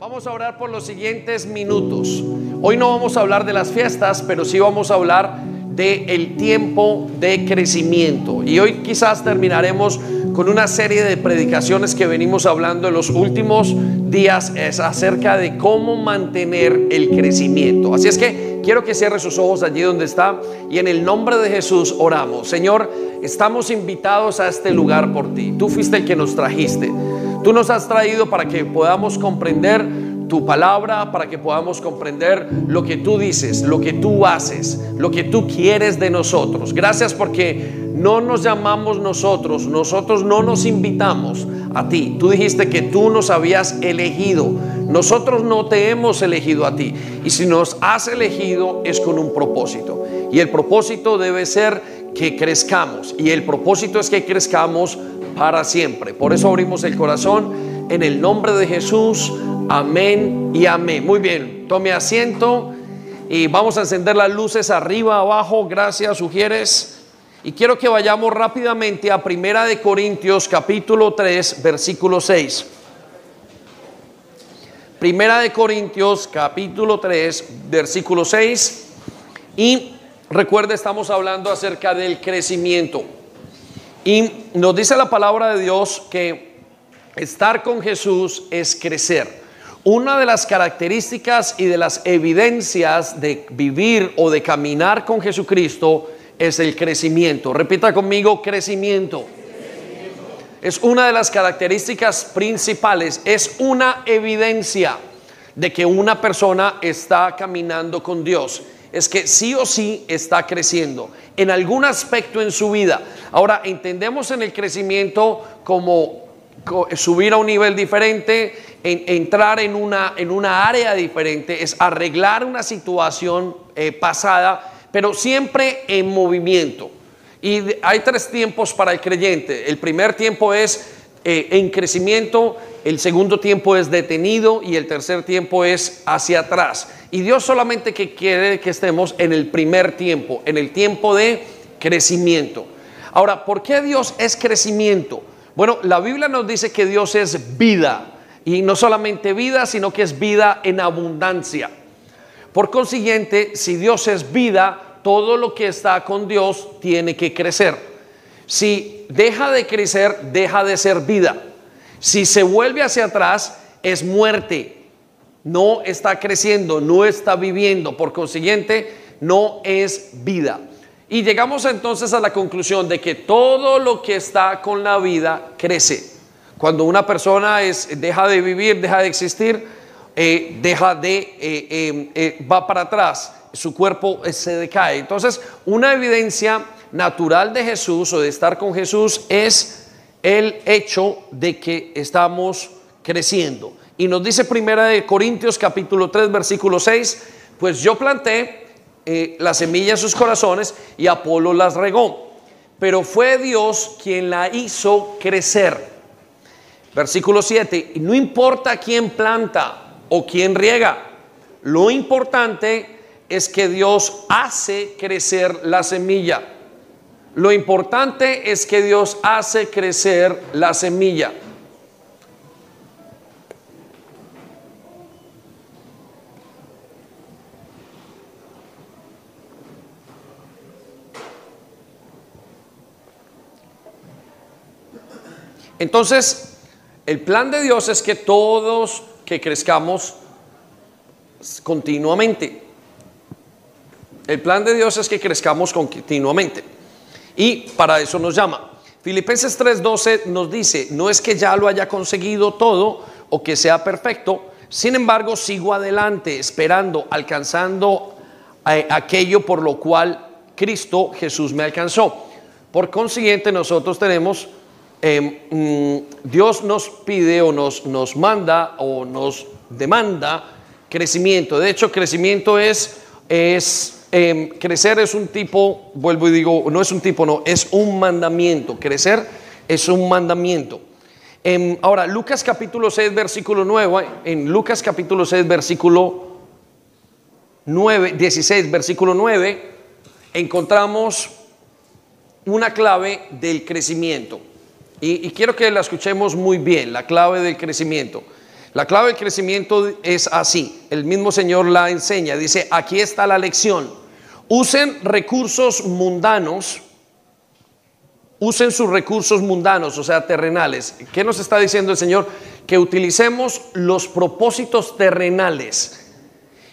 Vamos a orar por los siguientes minutos. Hoy no vamos a hablar de las fiestas, pero sí vamos a hablar de el tiempo de crecimiento. Y hoy quizás terminaremos con una serie de predicaciones que venimos hablando en los últimos días acerca de cómo mantener el crecimiento. Así es que quiero que cierre sus ojos allí donde está y en el nombre de Jesús oramos. Señor, estamos invitados a este lugar por ti. Tú fuiste el que nos trajiste. Tú nos has traído para que podamos comprender tu palabra, para que podamos comprender lo que tú dices, lo que tú haces, lo que tú quieres de nosotros. Gracias porque no nos llamamos nosotros, nosotros no nos invitamos a ti. Tú dijiste que tú nos habías elegido. Nosotros no te hemos elegido a ti. Y si nos has elegido es con un propósito. Y el propósito debe ser que crezcamos. Y el propósito es que crezcamos para siempre. Por eso abrimos el corazón en el nombre de Jesús. Amén y amén. Muy bien, tome asiento y vamos a encender las luces arriba, abajo. Gracias, sugieres. Y quiero que vayamos rápidamente a Primera de Corintios capítulo 3, versículo 6. Primera de Corintios capítulo 3, versículo 6. Y recuerde, estamos hablando acerca del crecimiento. Y nos dice la palabra de Dios que estar con Jesús es crecer. Una de las características y de las evidencias de vivir o de caminar con Jesucristo es el crecimiento. Repita conmigo, crecimiento. Es una de las características principales, es una evidencia de que una persona está caminando con Dios. Es que sí o sí está creciendo en algún aspecto en su vida. Ahora, entendemos en el crecimiento como subir a un nivel diferente, entrar en una, en una área diferente, es arreglar una situación eh, pasada, pero siempre en movimiento. Y hay tres tiempos para el creyente. El primer tiempo es eh, en crecimiento, el segundo tiempo es detenido y el tercer tiempo es hacia atrás. Y Dios solamente que quiere que estemos en el primer tiempo, en el tiempo de crecimiento. Ahora, ¿por qué Dios es crecimiento? Bueno, la Biblia nos dice que Dios es vida. Y no solamente vida, sino que es vida en abundancia. Por consiguiente, si Dios es vida, todo lo que está con Dios tiene que crecer. Si deja de crecer, deja de ser vida. Si se vuelve hacia atrás, es muerte. No está creciendo, no está viviendo. Por consiguiente, no es vida. Y llegamos entonces a la conclusión de que todo lo que está con la vida crece. Cuando una persona es, deja de vivir, deja de existir, eh, deja de, eh, eh, va para atrás, su cuerpo se decae. Entonces, una evidencia natural de Jesús o de estar con Jesús es el hecho de que estamos creciendo. Y nos dice primera de Corintios capítulo 3 versículo 6, pues yo planté la semilla en sus corazones y Apolo las regó, pero fue Dios quien la hizo crecer. Versículo 7, no importa quién planta o quién riega, lo importante es que Dios hace crecer la semilla. Lo importante es que Dios hace crecer la semilla. Entonces, el plan de Dios es que todos que crezcamos continuamente. El plan de Dios es que crezcamos continuamente. Y para eso nos llama. Filipenses 3:12 nos dice, no es que ya lo haya conseguido todo o que sea perfecto, sin embargo sigo adelante, esperando, alcanzando aquello por lo cual Cristo Jesús me alcanzó. Por consiguiente, nosotros tenemos Em, mm, Dios nos pide o nos, nos manda o nos demanda crecimiento. De hecho, crecimiento es, es em, crecer es un tipo, vuelvo y digo, no es un tipo, no, es un mandamiento. Crecer es un mandamiento. Em, ahora, Lucas capítulo 6, versículo 9, en Lucas capítulo 6, versículo 9, 16, versículo 9, encontramos una clave del crecimiento. Y, quiero que la escuchemos muy bien, la clave del crecimiento. La clave del crecimiento es así. El mismo Señor la enseña. Dice, aquí está la lección. Usen recursos mundanos. Usen sus recursos mundanos, o sea, terrenales. ¿Qué nos está diciendo el Señor? Que utilicemos los propósitos terrenales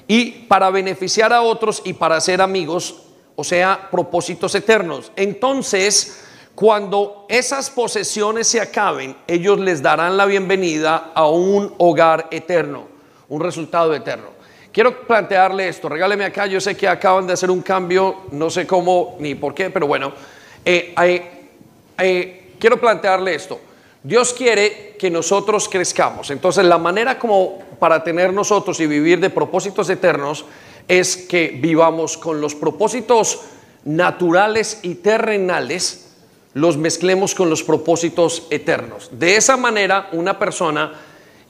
y para beneficiar a otros y para ser amigos, o sea, propósitos eternos. Entonces, cuando esas posesiones se acaben, ellos les darán la bienvenida a un hogar eterno, un resultado eterno. Quiero plantearle esto, regáleme acá, yo sé que acaban de hacer un cambio, no sé cómo ni por qué, pero bueno, eh, eh, eh, quiero plantearle esto. Dios quiere que nosotros crezcamos, entonces la manera como para tener nosotros y vivir de propósitos eternos es que vivamos con los propósitos naturales y terrenales, los mezclemos con los propósitos eternos. De esa manera, una persona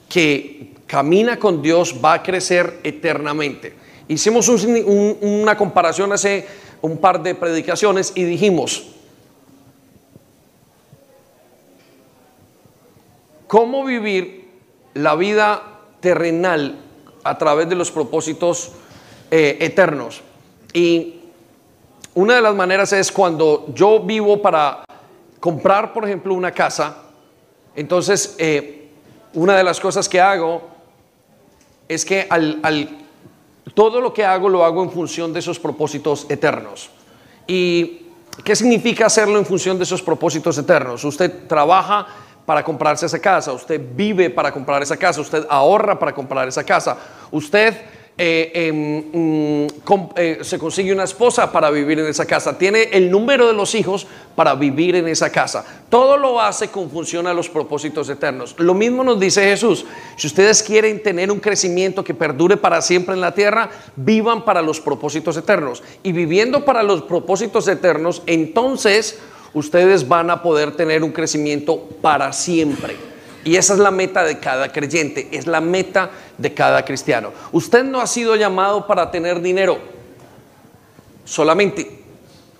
que camina con Dios va a crecer eternamente. Hicimos una comparación hace un par de predicaciones y dijimos, ¿cómo vivir la vida terrenal a través de los propósitos eh, eternos? Y una de las maneras es cuando yo vivo para comprar, por ejemplo, una casa, entonces eh, una de las cosas que hago es que al, todo lo que hago lo hago en función de esos propósitos eternos. ¿Y qué significa hacerlo en función de esos propósitos eternos? Usted trabaja para comprarse esa casa, usted vive para comprar esa casa, usted ahorra para comprar esa casa, usted eh, em, mm, eh, se consigue una esposa para vivir en esa casa, tiene el número de los hijos para vivir en esa casa. Todo lo hace con función a los propósitos eternos. Lo mismo nos dice Jesús, si ustedes quieren tener un crecimiento que perdure para siempre en la tierra, vivan para los propósitos eternos. Y viviendo para los propósitos eternos, entonces ustedes van a poder tener un crecimiento para siempre. Y esa es la meta de cada creyente, es la meta de cada cristiano. Usted no ha sido llamado para tener dinero solamente.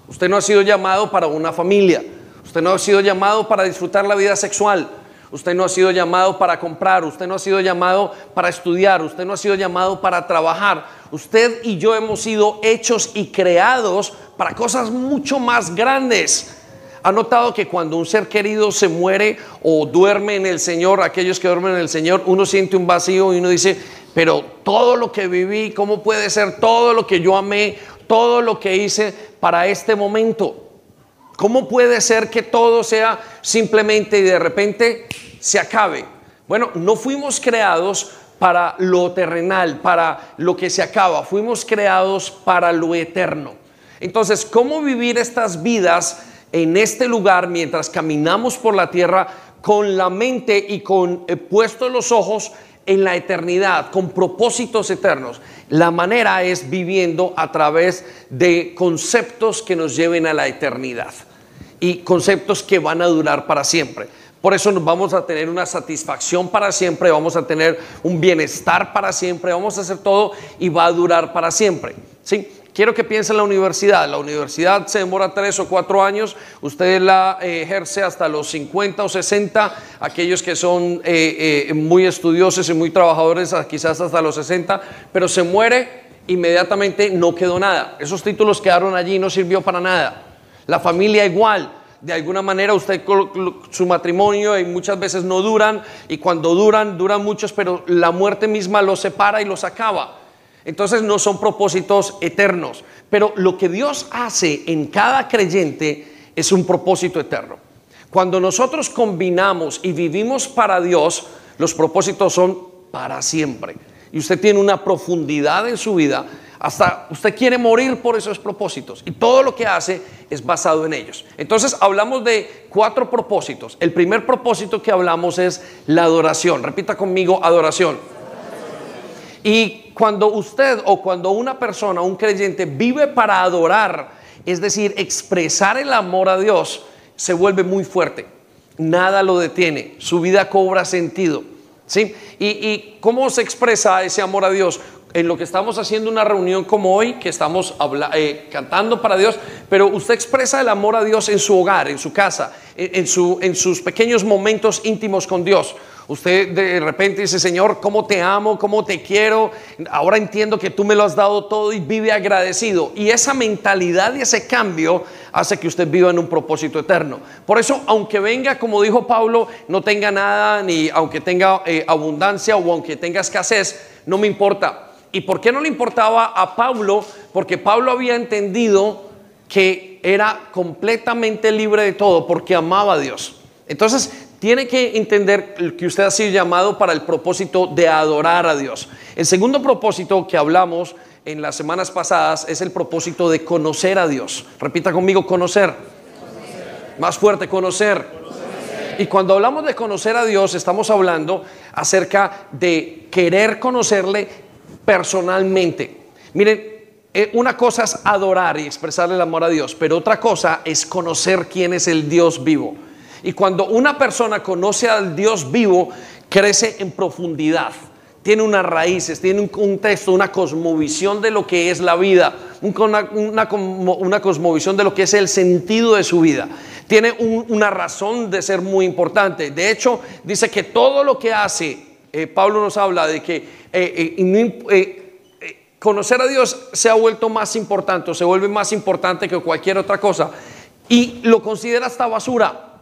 Usted no ha sido llamado para una familia. Usted no ha sido llamado para disfrutar la vida sexual. Usted no ha sido llamado para comprar. Usted no ha sido llamado para estudiar. Usted no ha sido llamado para trabajar. Usted y yo hemos sido hechos y creados para cosas mucho más grandes. ¿Ha notado que cuando un ser querido se muere o duerme en el Señor, aquellos que duermen en el Señor, uno siente un vacío y uno dice, pero todo lo que viví, ¿cómo puede ser todo lo que yo amé, todo lo que hice para este momento? ¿Cómo puede ser que todo sea simplemente y de repente se acabe? Bueno, no fuimos creados para lo terrenal, para lo que se acaba, fuimos creados para lo eterno. Entonces, ¿cómo vivir estas vidas? En este lugar mientras caminamos por la tierra con la mente y con eh, puestos los ojos en la eternidad, con propósitos eternos. La manera es viviendo a través de conceptos que nos lleven a la eternidad y conceptos que van a durar para siempre. Por eso nos vamos a tener una satisfacción para siempre, vamos a tener un bienestar para siempre, vamos a hacer todo y va a durar para siempre. ¿sí? Quiero que piensen en la universidad. La universidad se demora tres o cuatro años. Usted la eh, ejerce hasta los 50 o 60. Aquellos que son eh, eh, muy estudiosos y muy trabajadores, ah, quizás hasta los 60. Pero se muere inmediatamente, no quedó nada. Esos títulos quedaron allí, no sirvió para nada. La familia igual. De alguna manera usted su matrimonio y muchas veces no duran y cuando duran, duran muchos, pero la muerte misma los separa y los acaba. Entonces no son propósitos eternos, pero lo que Dios hace en cada creyente es un propósito eterno. Cuando nosotros combinamos y vivimos para Dios, los propósitos son para siempre. Y usted tiene una profundidad en su vida, hasta usted quiere morir por esos propósitos. Y todo lo que hace es basado en ellos. Entonces hablamos de cuatro propósitos. El primer propósito que hablamos es la adoración. Repita conmigo, adoración. Y cuando usted o cuando una persona, un creyente, vive para adorar, es decir, expresar el amor a Dios, se vuelve muy fuerte. Nada lo detiene, su vida cobra sentido. ¿sí? ¿Y, cómo se expresa ese amor a Dios? en lo que estamos haciendo una reunión como hoy, que estamos eh, cantando para Dios, pero usted expresa el amor a Dios en su hogar, en su casa, en, en sus pequeños momentos íntimos con Dios. Usted de repente dice, Señor, ¿cómo te amo? ¿Cómo te quiero? Ahora entiendo que tú me lo has dado todo y vive agradecido. Y esa mentalidad y ese cambio hace que usted viva en un propósito eterno. Por eso, aunque venga, como dijo Pablo, no tenga nada, ni aunque tenga eh, abundancia o aunque tenga escasez, no me importa. ¿Y por qué no le importaba a Pablo? Porque Pablo había entendido que era completamente libre de todo porque amaba a Dios. Entonces, tiene que entender que usted ha sido llamado para el propósito de adorar a Dios. El segundo propósito que hablamos en las semanas pasadas es el propósito de conocer a Dios. Repita conmigo, conocer. Más fuerte, conocer. Y cuando hablamos de conocer a Dios, estamos hablando acerca de querer conocerle personalmente. Miren, eh, una cosa es adorar y expresarle el amor a Dios, pero otra cosa es conocer quién es el Dios vivo. Y cuando una persona conoce al Dios vivo, crece en profundidad. Tiene unas raíces, tiene un contexto, una cosmovisión de lo que es la vida, una, cosmovisión de lo que es el sentido de su vida. Tiene una razón de ser muy importante. De hecho, dice que todo lo que hace, eh, Pablo nos habla de que eh, conocer a Dios se ha vuelto más importante, o se vuelve más importante que cualquier otra cosa. Y lo considera hasta basura.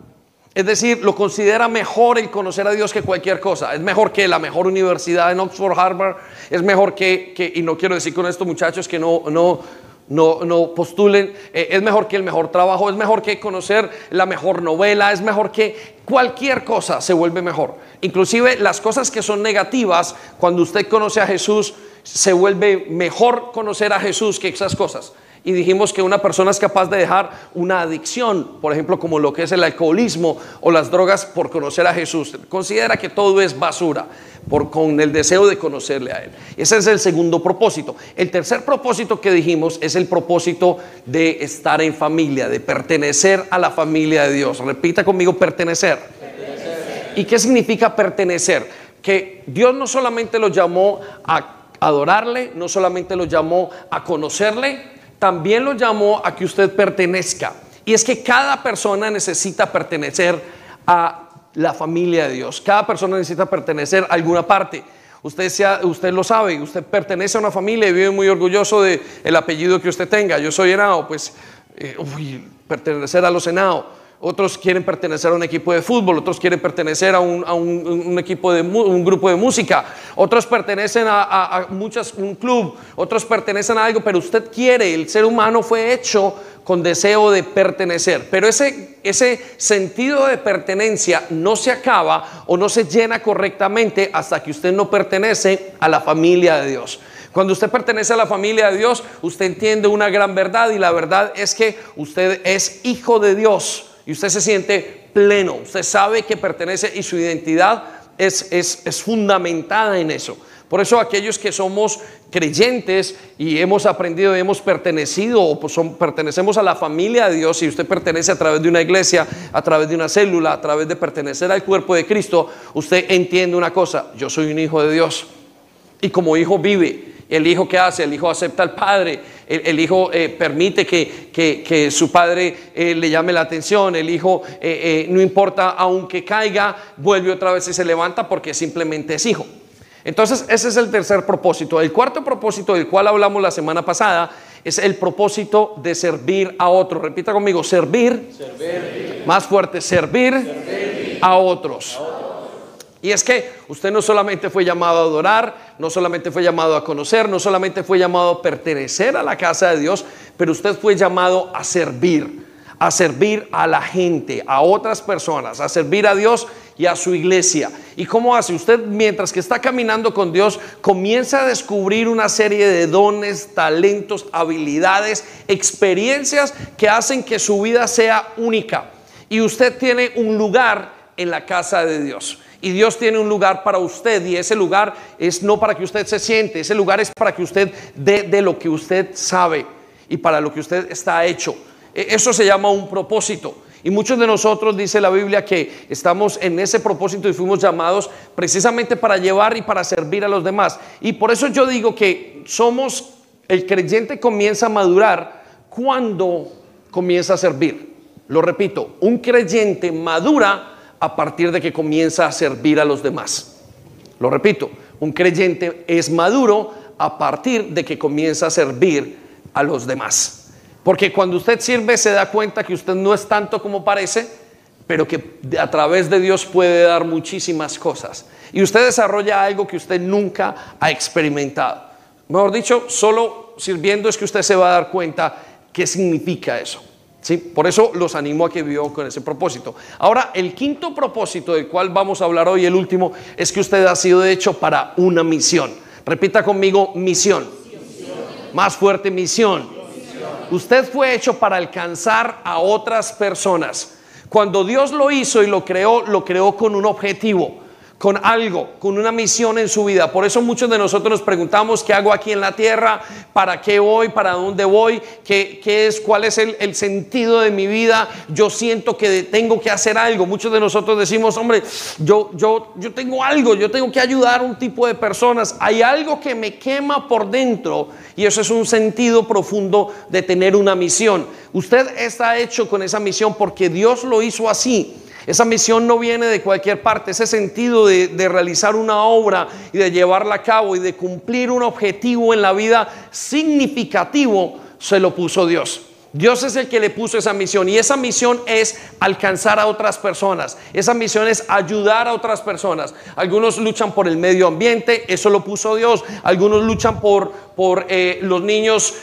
Es decir, lo considera mejor el conocer a Dios que cualquier cosa. Es mejor que la mejor universidad en Oxford, Harvard. Es mejor que, y no quiero decir con esto muchachos que no, no, no, no postulen, eh, es mejor que el mejor trabajo, es mejor que conocer la mejor novela, es mejor que cualquier cosa se vuelve mejor. Inclusive las cosas que son negativas, cuando usted conoce a Jesús, se vuelve mejor conocer a Jesús que esas cosas y dijimos que una persona es capaz de dejar una adicción, por ejemplo, como lo que es el alcoholismo o las drogas por conocer a Jesús. Considera que todo es basura por, con el deseo de conocerle a Él. Ese es el segundo propósito. El tercer propósito que dijimos es el propósito de estar en familia, de pertenecer a la familia de Dios. Repita conmigo, pertenecer. pertenecer. ¿Y qué significa pertenecer? Que Dios no solamente lo llamó a adorarle, no solamente lo llamó a conocerle, también lo llamó a que usted pertenezca. Y es que cada persona necesita pertenecer a la familia de Dios. Cada persona necesita pertenecer a alguna parte. Usted, sea, usted lo sabe, usted pertenece a una familia y vive muy orgulloso del el apellido que usted tenga. Yo soy Henao, pues eh, pertenecer a los Henao otros quieren pertenecer a un equipo de fútbol, otros quieren pertenecer a un, equipo de un grupo de música, otros pertenecen a, muchas, un club, otros pertenecen a algo, pero usted quiere, el ser humano fue hecho con deseo de pertenecer, pero ese, ese sentido de pertenencia no se acaba o no se llena correctamente hasta que usted no pertenece a la familia de Dios. Cuando usted pertenece a la familia de Dios, usted entiende una gran verdad y la verdad es que usted es hijo de Dios y usted se siente pleno, usted sabe que pertenece y su identidad es, es, fundamentada en eso. Por eso aquellos que somos creyentes y hemos aprendido, hemos pertenecido o pues pertenecemos a la familia de Dios y usted pertenece a través de una iglesia, a través de una célula, a través de pertenecer al cuerpo de Cristo, usted entiende una cosa, yo soy un hijo de Dios y como hijo vive el hijo que hace, el hijo acepta al padre, el, hijo eh, permite que, su padre eh, le llame la atención, el hijo eh, no importa, aunque caiga, vuelve otra vez y se levanta porque simplemente es hijo. Entonces, ese es el tercer propósito. El cuarto propósito del cual hablamos la semana pasada es el propósito de servir a otros. Repita conmigo, servir, más fuerte, servir, A otros. Y es que usted no solamente fue llamado a adorar, no solamente fue llamado a conocer, no solamente fue llamado a pertenecer a la casa de Dios, pero usted fue llamado a servir, a servir a la gente, a otras personas, a servir a Dios y a su iglesia. ¿Y cómo hace? Usted mientras que está caminando con Dios, comienza a descubrir una serie de dones, talentos, habilidades, experiencias que hacen que su vida sea única. Y usted tiene un lugar en la casa de Dios. Y Dios tiene un lugar para usted y ese lugar es no para que usted se siente, ese lugar es para que usted dé de lo que usted sabe y para lo que usted está hecho. E, eso se llama un propósito. Y muchos de nosotros, dice la Biblia, que estamos en ese propósito y fuimos llamados precisamente para llevar y para servir a los demás. Y por eso yo digo que somos, el creyente comienza a madurar cuando comienza a servir. Lo repito, un creyente madura a partir de que comienza a servir a los demás. Lo repito, un creyente es maduro a partir de que comienza a servir a los demás. Porque cuando usted sirve se da cuenta que usted no es tanto como parece, pero que a través de Dios puede dar muchísimas cosas. Y usted desarrolla algo que usted nunca ha experimentado. Mejor dicho, solo sirviendo es que usted se va a dar cuenta qué significa eso. ¿Sí? Por eso los animo a que vivan con ese propósito. Ahora, el quinto propósito del cual vamos a hablar hoy, el último, es que usted ha sido hecho para una misión. Repita conmigo, misión. Más fuerte, misión. Usted fue hecho para alcanzar a otras personas. Cuando Dios lo hizo y lo creó, lo creó con un objetivo con algo, con una misión en su vida. Por eso muchos de nosotros nos preguntamos qué hago aquí en la tierra, para qué voy, para dónde voy, qué, es, cuál es el, el, sentido de mi vida. Yo siento que tengo que hacer algo. Muchos de nosotros decimos, hombre, yo, yo, yo tengo algo, yo tengo que ayudar a un tipo de personas. Hay algo que me quema por dentro y eso es un sentido profundo de tener una misión. Usted está hecho con esa misión porque Dios lo hizo así. Esa misión no viene de cualquier parte, ese sentido de, realizar una obra y de llevarla a cabo y de cumplir un objetivo en la vida significativo, se lo puso Dios. Dios es el que le puso esa misión y esa misión es alcanzar a otras personas. Esa misión es ayudar a otras personas. Algunos luchan por el medio ambiente, eso lo puso Dios. Algunos luchan por, por eh, los niños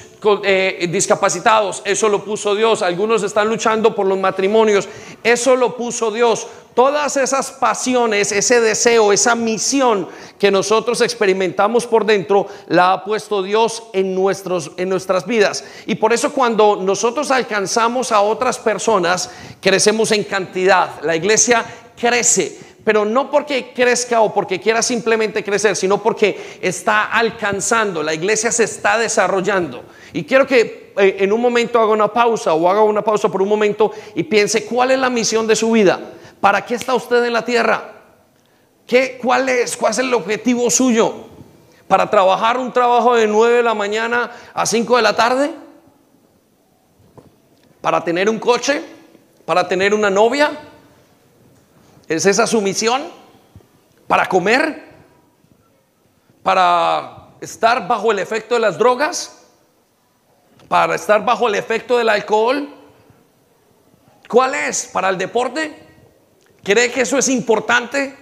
eh, discapacitados, eso lo puso Dios. Algunos están luchando por los matrimonios, eso lo puso Dios. Todas esas pasiones, ese deseo, esa misión que nosotros experimentamos por dentro, la ha puesto Dios en, nuestros, en nuestras vidas. Y por eso cuando nosotros alcanzamos a otras personas, crecemos en cantidad. La iglesia crece pero no porque crezca o porque quiera simplemente crecer, sino porque está alcanzando, la iglesia se está desarrollando. Y quiero que eh, en un momento haga una pausa o haga una pausa por un momento y piense cuál es la misión de su vida. ¿Para qué está usted en la tierra? ¿Qué, cuál, es, ¿Cuál es el objetivo suyo? ¿Para trabajar un trabajo de 9 de la mañana a 5 de la tarde? ¿Para tener un coche? ¿Para tener una novia? ¿Es esa su misión? ¿Para comer? ¿Para estar bajo el efecto de las drogas? para estar bajo el efecto del alcohol? ¿Cuál es? ¿Para el deporte? ¿Cree que eso es importante?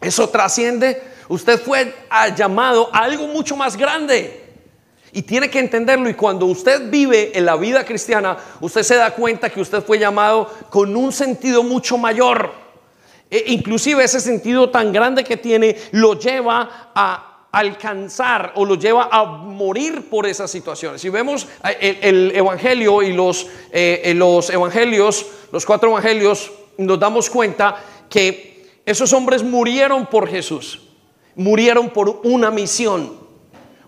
¿Eso trasciende? Usted fue llamado a algo mucho más grande. Y tiene que entenderlo. Y cuando usted vive en la vida cristiana, usted se da cuenta que usted fue llamado con un sentido mucho mayor. E inclusive ese sentido tan grande que tiene lo lleva a alcanzar o lo lleva a morir por esas situaciones. Si vemos eh, el, Evangelio y los, eh, los Evangelios, los cuatro Evangelios, nos damos cuenta que esos hombres murieron por Jesús, murieron por una misión.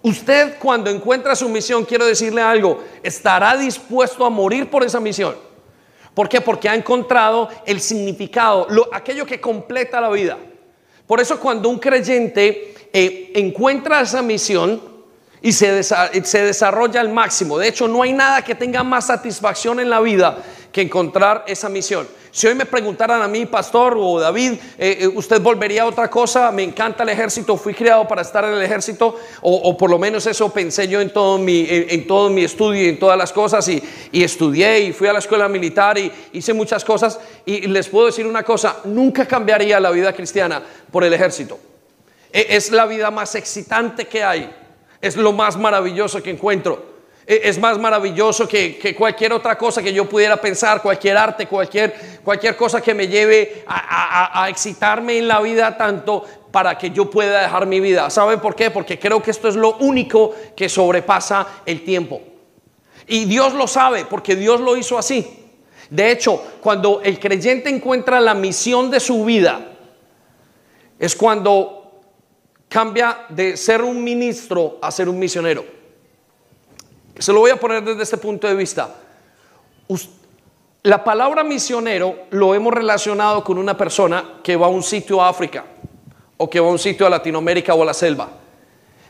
Usted cuando encuentra su misión, quiero decirle algo, estará dispuesto a morir por esa misión. ¿Por qué? Porque ha encontrado el significado, lo, aquello que completa la vida. Por eso cuando un creyente eh, encuentra esa misión y se, se desarrolla al máximo. De hecho, no hay nada que tenga más satisfacción en la vida que encontrar esa misión. Si hoy me preguntaran a mí, pastor o David, eh, eh, ¿usted volvería a otra cosa? Me encanta el ejército, fui criado para estar en el ejército, o, por lo menos eso pensé yo en todo mi, en, todo mi estudio y en todas las cosas, y, estudié y fui a la escuela militar y hice muchas cosas, y les puedo decir una cosa, nunca cambiaría la vida cristiana por el ejército. E, es la vida más excitante que hay. Es lo más maravilloso que encuentro. E, es más maravilloso que, cualquier otra cosa que yo pudiera pensar, cualquier arte, cualquier, cualquier cosa que me lleve a, excitarme en la vida tanto para que yo pueda dejar mi vida. ¿Saben por qué? Porque creo que esto es lo único que sobrepasa el tiempo. Y Dios lo sabe porque Dios lo hizo así. De hecho, cuando el creyente encuentra la misión de su vida, es cuando cambia de ser un ministro a ser un misionero. Se lo voy a poner desde este punto de vista. La palabra misionero lo hemos relacionado con una persona que va a un sitio a África o que va a un sitio a Latinoamérica o a la selva.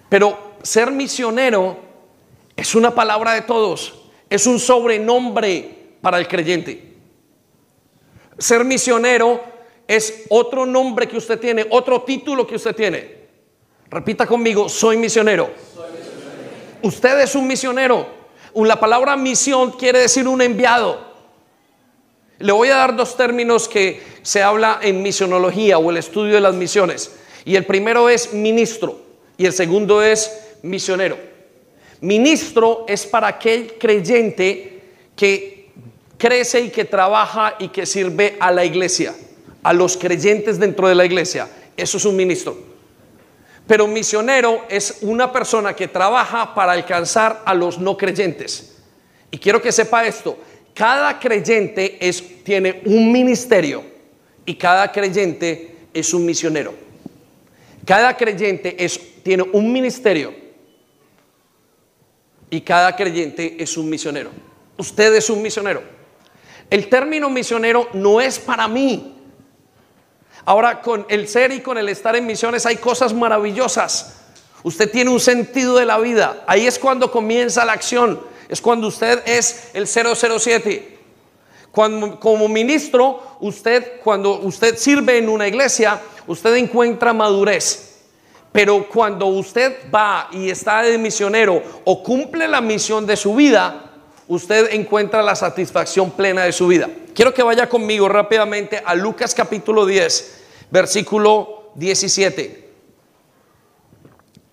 Pero ser misionero es una palabra de todos, es un sobrenombre para el creyente. Ser misionero es otro nombre que usted tiene, otro título que usted tiene. Repita conmigo, soy misionero. Usted es un misionero. La palabra misión quiere decir un enviado. Le voy a dar dos términos que se habla en misionología o el estudio de las misiones. Y el primero es ministro y el segundo es misionero. Ministro es para aquel creyente que crece y que trabaja y que sirve a la iglesia, a los creyentes dentro de la iglesia. Eso es un ministro. Pero misionero es una persona que trabaja para alcanzar a los no creyentes. Y quiero que sepa esto, cada creyente es, tiene un ministerio y cada creyente es un misionero. Cada creyente es, tiene un ministerio y cada creyente es un misionero. Usted es un misionero. El término misionero no es para mí. Ahora, con el ser y con el estar en misiones hay cosas maravillosas. Usted tiene un sentido de la vida. Ahí es cuando comienza la acción. Es cuando usted es el 007. Cuando, como ministro, usted, cuando usted sirve en una iglesia, usted encuentra madurez. Pero cuando usted va y está de misionero o cumple la misión de su vida, usted encuentra la satisfacción plena de su vida. Quiero que vaya conmigo rápidamente a Lucas capítulo 10, versículo 17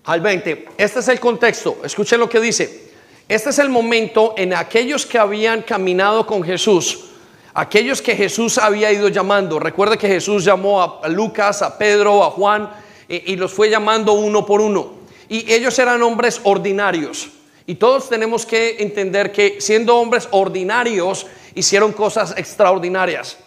al 20. Este es el contexto. Escuchen lo que dice. Este es el momento en aquellos que habían caminado con Jesús, aquellos que Jesús había ido llamando. Recuerda que Jesús llamó a Lucas, a Pedro, a Juan y, los fue llamando uno por uno. Y ellos eran hombres ordinarios. Y todos tenemos que entender que siendo hombres ordinarios hicieron cosas extraordinarias.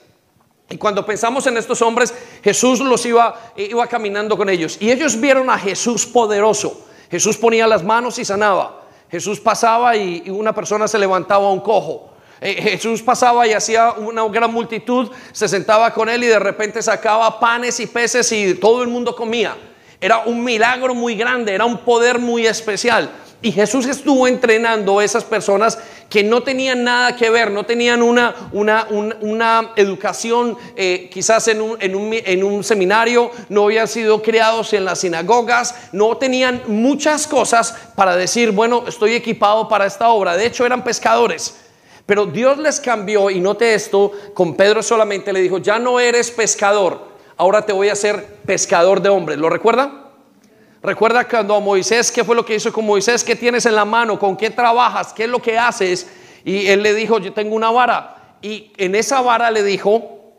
Y cuando pensamos en estos hombres, Jesús los iba, iba caminando con ellos. Y ellos vieron a Jesús poderoso. Jesús ponía las manos y sanaba. Jesús pasaba y, una persona se levantaba a un cojo. Eh, Jesús pasaba y hacía una gran multitud, se sentaba con él y de repente sacaba panes y peces y todo el mundo comía. Era un milagro muy grande, era un poder muy especial. Y Jesús estuvo entrenando a esas personas que no tenían nada que ver, no tenían una, una, una, educación eh, quizás en un, en, un, en un seminario, no habían sido criados en las sinagogas, no tenían muchas cosas para decir, bueno, estoy equipado para esta obra. De hecho, eran pescadores. Pero Dios les cambió y note esto, con Pedro solamente le dijo, ya no eres pescador, ahora te voy a hacer pescador de hombres. ¿Lo recuerda? Recuerda cuando a Moisés, ¿qué fue lo que hizo con Moisés? ¿Qué tienes en la mano? ¿Con qué trabajas? ¿Qué es lo que haces? Y él le dijo, yo tengo una vara. Y en esa vara le dijo,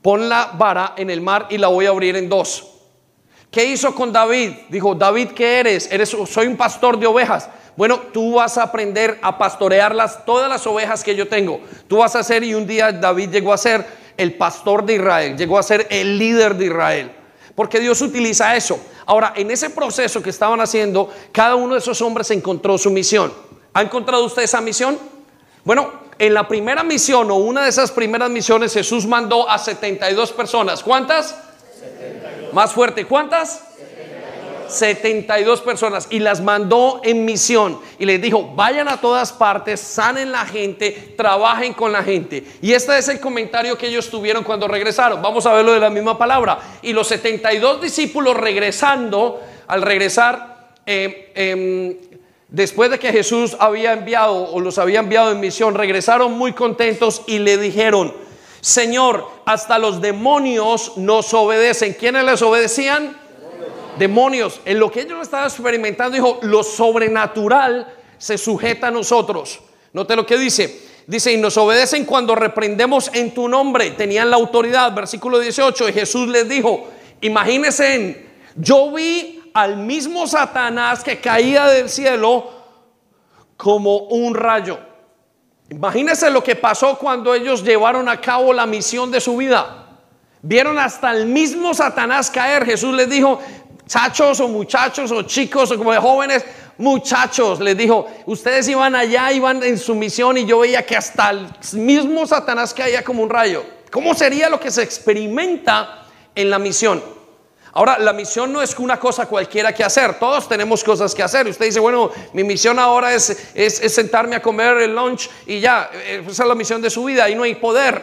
pon la vara en el mar y la voy a abrir en dos. ¿Qué hizo con David? Dijo, David, ¿qué eres? eres soy un pastor de ovejas. Bueno, tú vas a aprender a pastorearlas, todas las ovejas que yo tengo. Tú vas a ser, y un día David llegó a ser el pastor de Israel, llegó a ser el líder de Israel porque Dios utiliza eso. Ahora, en ese proceso que estaban haciendo, cada uno de esos hombres encontró su misión. ¿Ha encontrado usted esa misión? Bueno, en la primera misión o una de esas primeras misiones Jesús mandó a 72 personas. ¿Cuántas? Más fuerte, ¿cuántas? 72 personas y las mandó en misión y les dijo, vayan a todas partes, sanen la gente, trabajen con la gente. Y este es el comentario que ellos tuvieron cuando regresaron. Vamos a verlo de la misma palabra. Y los 72 discípulos regresando, al regresar, eh, em, después de que Jesús había enviado o los había enviado en misión, regresaron muy contentos y le dijeron, Señor, hasta los demonios nos obedecen. ¿Quiénes les obedecían? Demonios, en lo que ellos estaban experimentando, dijo, lo sobrenatural se sujeta a nosotros. Note lo que dice. Dice, y nos obedecen cuando reprendemos en tu nombre. Tenían la autoridad. Versículo 18. Y Jesús les dijo, imagínense, yo vi al mismo Satanás que caía del cielo como un rayo. Imagínense lo que pasó cuando ellos llevaron a cabo la misión de su vida. Vieron hasta el mismo Satanás caer. Jesús les dijo, chachos o muchachos o chicos o como de jóvenes, muchachos, les dijo, ustedes iban allá, iban en su misión y yo veía que hasta el mismo Satanás caía como un rayo. ¿Cómo sería lo que se experimenta en la misión? Ahora, la misión no es una cosa cualquiera que hacer, todos tenemos cosas que hacer. Usted dice, bueno, mi misión ahora es, es, sentarme a comer el lunch y ya, esa es la misión de su vida, ahí no hay poder.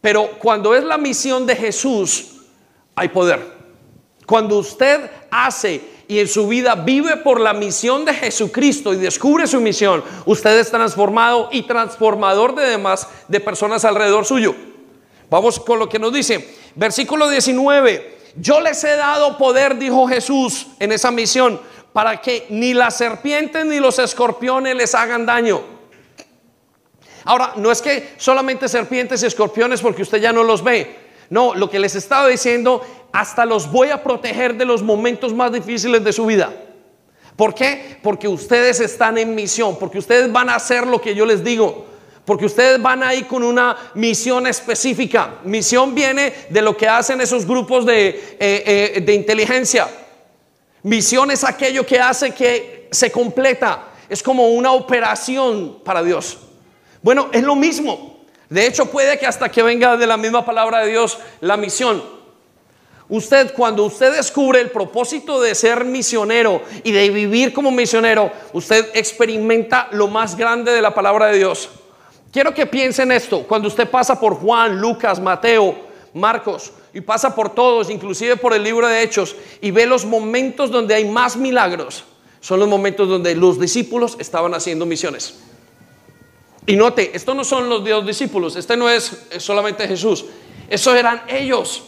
Pero cuando es la misión de Jesús, hay poder. Cuando usted hace y en su vida vive por la misión de Jesucristo y descubre su misión, usted es transformado y transformador de demás de personas alrededor suyo. Vamos con lo que nos dice. Versículo 19. Yo les he dado poder, dijo Jesús, en esa misión, para que ni las serpientes ni los escorpiones les hagan daño. Ahora, no es que solamente serpientes y escorpiones porque usted ya no los ve. No, lo que les estaba diciendo, hasta los voy a proteger de los momentos más difíciles de su vida. ¿Por qué? Porque ustedes están en misión, porque ustedes van a hacer lo que yo les digo. Porque ustedes van ahí con una misión específica. Misión viene de lo que hacen esos grupos de, eh, eh, de inteligencia. Misión es aquello que hace que se completa. Es como una operación para Dios. Bueno, es lo mismo. De hecho, puede que hasta que venga de la misma palabra de Dios la misión. Usted, cuando usted descubre el propósito de ser misionero y de vivir como misionero, usted experimenta lo más grande de la palabra de Dios. Quiero que piensen esto, cuando usted pasa por Juan, Lucas, Mateo, Marcos y pasa por todos, inclusive por el libro de Hechos, y ve los momentos donde hay más milagros, son los momentos donde los discípulos estaban haciendo misiones. Y note, esto no son los dos discípulos, este no es solamente Jesús, esos eran ellos.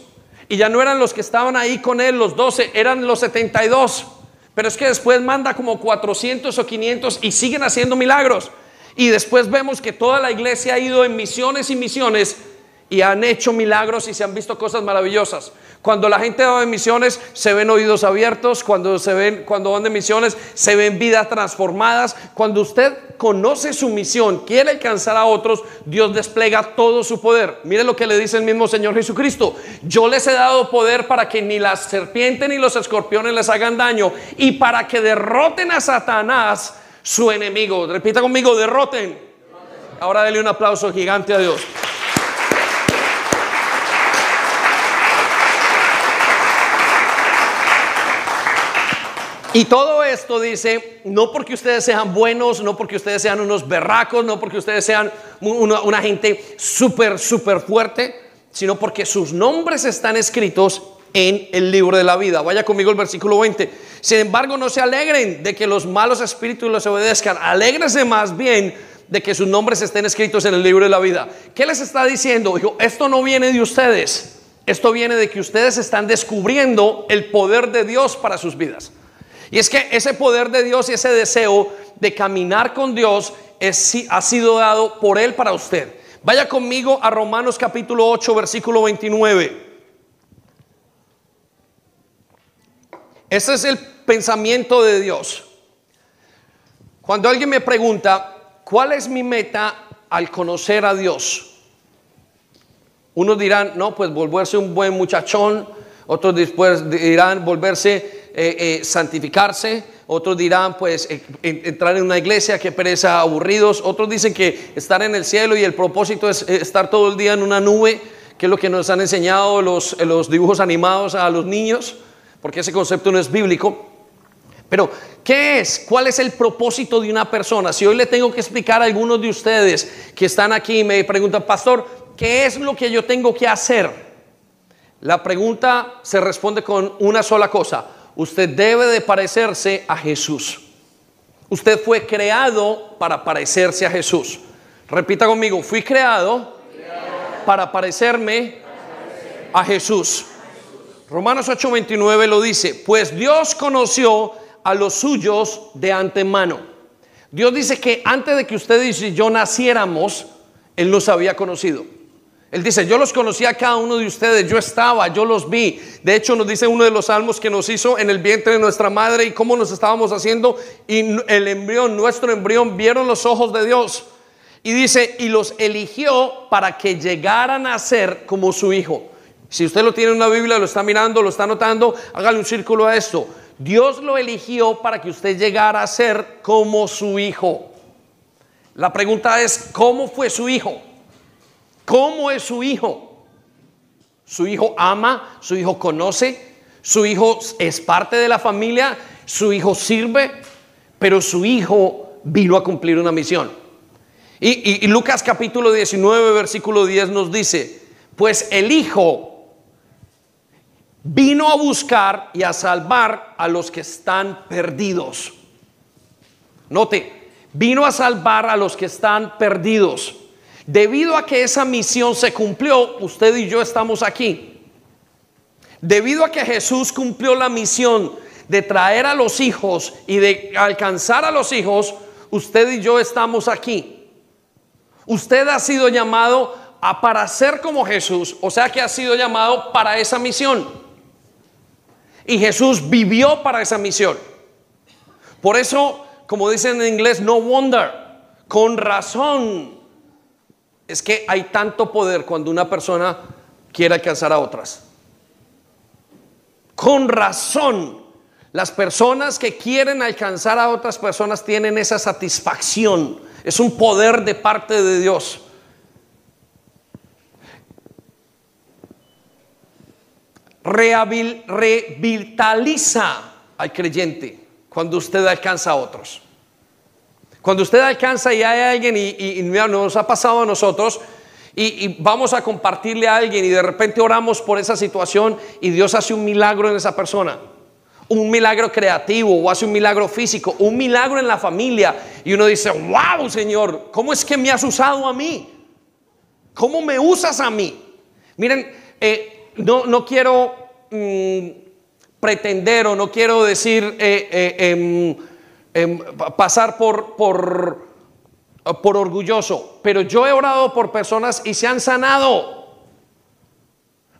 Y ya no eran los que estaban ahí con él, los 12, eran los 72. Pero es que después manda como 400 o 500 y siguen haciendo milagros. Y después vemos que toda la iglesia ha ido en misiones y misiones y han hecho milagros y se han visto cosas maravillosas. Cuando la gente va de misiones, se ven oídos abiertos, cuando se ven cuando van de misiones, se ven vidas transformadas. Cuando usted conoce su misión, quiere alcanzar a otros, Dios despliega todo su poder. Mire lo que le dice el mismo Señor Jesucristo. Yo les he dado poder para que ni las serpientes ni los escorpiones les hagan daño y para que derroten a Satanás su enemigo. Repita conmigo, derroten. Ahora dele un aplauso gigante a Dios. Y todo esto dice, no porque ustedes sean buenos, no porque ustedes sean unos berracos, no porque ustedes sean una, una gente súper, súper fuerte, sino porque sus nombres están escritos en el libro de la vida. Vaya conmigo el versículo 20. Sin embargo, no se alegren de que los malos espíritus los obedezcan. Alégrense más bien de que sus nombres estén escritos en el libro de la vida. ¿Qué les está diciendo? Dijo, esto no viene de ustedes. Esto viene de que ustedes están descubriendo el poder de Dios para sus vidas. Y es que ese poder de Dios y ese deseo de caminar con Dios es, ha sido dado por Él para usted. Vaya conmigo a Romanos capítulo 8, versículo 29. Ese es el pensamiento de Dios. Cuando alguien me pregunta, ¿cuál es mi meta al conocer a Dios? Unos dirán, no, pues volverse un buen muchachón, otros después dirán volverse, eh, eh, santificarse, otros dirán, pues eh, entrar en una iglesia, que pereza, aburridos, otros dicen que estar en el cielo y el propósito es estar todo el día en una nube, que es lo que nos han enseñado los, los dibujos animados a los niños porque ese concepto no es bíblico. Pero, ¿qué es? ¿Cuál es el propósito de una persona? Si hoy le tengo que explicar a algunos de ustedes que están aquí y me preguntan, pastor, ¿qué es lo que yo tengo que hacer? La pregunta se responde con una sola cosa. Usted debe de parecerse a Jesús. Usted fue creado para parecerse a Jesús. Repita conmigo, fui creado, para parecerme a Jesús. Romanos 8:29 lo dice, pues Dios conoció a los suyos de antemano. Dios dice que antes de que ustedes y yo naciéramos, Él nos había conocido. Él dice, yo los conocí a cada uno de ustedes, yo estaba, yo los vi. De hecho, nos dice uno de los salmos que nos hizo en el vientre de nuestra madre y cómo nos estábamos haciendo. Y el embrión, nuestro embrión, vieron los ojos de Dios. Y dice, y los eligió para que llegaran a ser como su hijo. Si usted lo tiene en una Biblia, lo está mirando, lo está notando, hágale un círculo a esto. Dios lo eligió para que usted llegara a ser como su hijo. La pregunta es, ¿cómo fue su hijo? ¿Cómo es su hijo? Su hijo ama, su hijo conoce, su hijo es parte de la familia, su hijo sirve, pero su hijo vino a cumplir una misión. Y, Lucas capítulo 19, versículo 10 nos dice, pues el hijo vino a buscar y a salvar a los que están perdidos. Note, vino a salvar a los que están perdidos. Debido a que esa misión se cumplió, usted y yo estamos aquí. Debido a que Jesús cumplió la misión de traer a los hijos y de alcanzar a los hijos, usted y yo estamos aquí. Usted ha sido llamado a para ser como Jesús, o sea que ha sido llamado para esa misión. Y Jesús vivió para esa misión. Por eso, como dicen en inglés, no wonder, con razón. Es que hay tanto poder cuando una persona quiere alcanzar a otras. Con razón las personas que quieren alcanzar a otras personas tienen esa satisfacción. Es un poder de parte de Dios. revitaliza al creyente cuando usted alcanza a otros. Cuando usted alcanza y hay alguien, y, nos ha pasado a nosotros, y, vamos a compartirle a alguien y de repente oramos por esa situación y Dios hace un milagro en esa persona un milagro creativo o hace un milagro físico, un milagro en la familia y uno dice, wow Señor, ¿cómo es que me has usado a mí? ¿Cómo me usas a mí? Miren, eh, no, no, quiero mm, pretender o no quiero decir eh, eh, em, pasar por, por, por orgulloso, pero yo he orado por personas y se han sanado.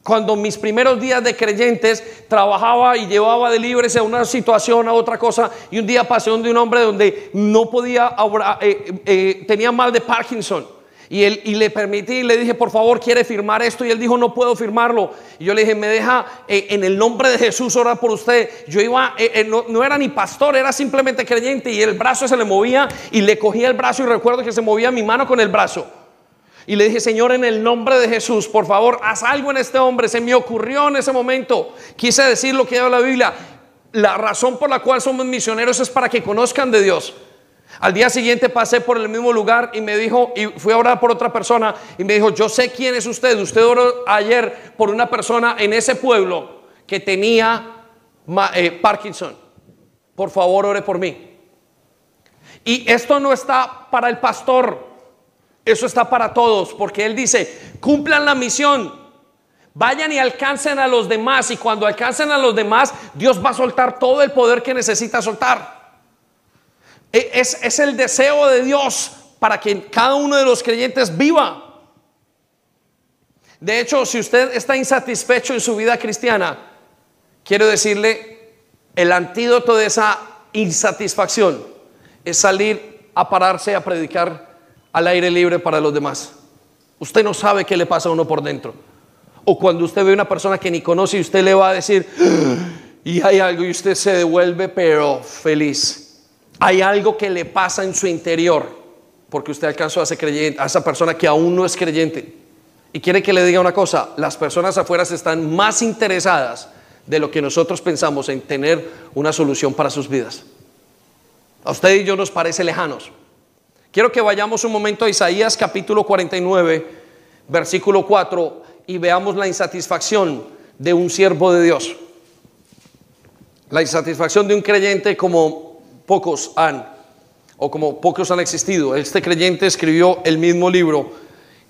Cuando mis primeros días de creyentes trabajaba y llevaba de libres a una situación, a otra cosa, y un día pasé donde un hombre donde no podía, eh, eh, tenía mal de Parkinson. Y, él, y le permití, le dije, por favor, quiere firmar esto. Y él dijo, no puedo firmarlo. Y yo le dije, me deja eh, en el nombre de Jesús orar por usted. Yo iba, no, no, era ni pastor, era simplemente creyente. Y el brazo se le movía y le cogía el brazo. Y recuerdo que se movía mi mano con el brazo. Y le dije, Señor, en el nombre de Jesús, por favor, haz algo en este hombre. Se me ocurrió en ese momento. Quise decir lo que habla la Biblia. La razón por la cual somos misioneros es para que conozcan de Dios. Al día siguiente pasé por el mismo lugar y me dijo, y fui a orar por otra persona, y me dijo, yo sé quién es usted. Usted oró ayer por una persona en ese pueblo que tenía eh, Parkinson. Por favor, ore por mí. Y esto no está para el pastor. Eso está para todos, porque Él dice, cumplan la misión, vayan y alcancen a los demás, y cuando alcancen a los demás, Dios va a soltar todo el poder que necesita soltar. E, es, el deseo de Dios para que cada uno de los creyentes viva. De hecho, si usted está insatisfecho en su vida cristiana, quiero decirle, el antídoto de esa insatisfacción es salir a pararse a predicar al aire libre para los demás. Usted no sabe qué le pasa a uno por dentro. O cuando usted ve a una persona que ni conoce y usted le va a decir, ah", y hay algo y usted se devuelve pero feliz. Hay algo que le pasa en su interior porque usted alcanzó a, creyente, a esa persona que aún no es creyente. Y quiere que le diga una cosa, las personas afuera están más interesadas de lo que nosotros pensamos en tener una solución para sus vidas. A usted y yo nos parece lejanos. Quiero que vayamos un momento a Isaías capítulo 49, versículo 4, y veamos la insatisfacción de un siervo de Dios. La insatisfacción de un creyente como pocos han, o como pocos han existido. Este creyente escribió el mismo libro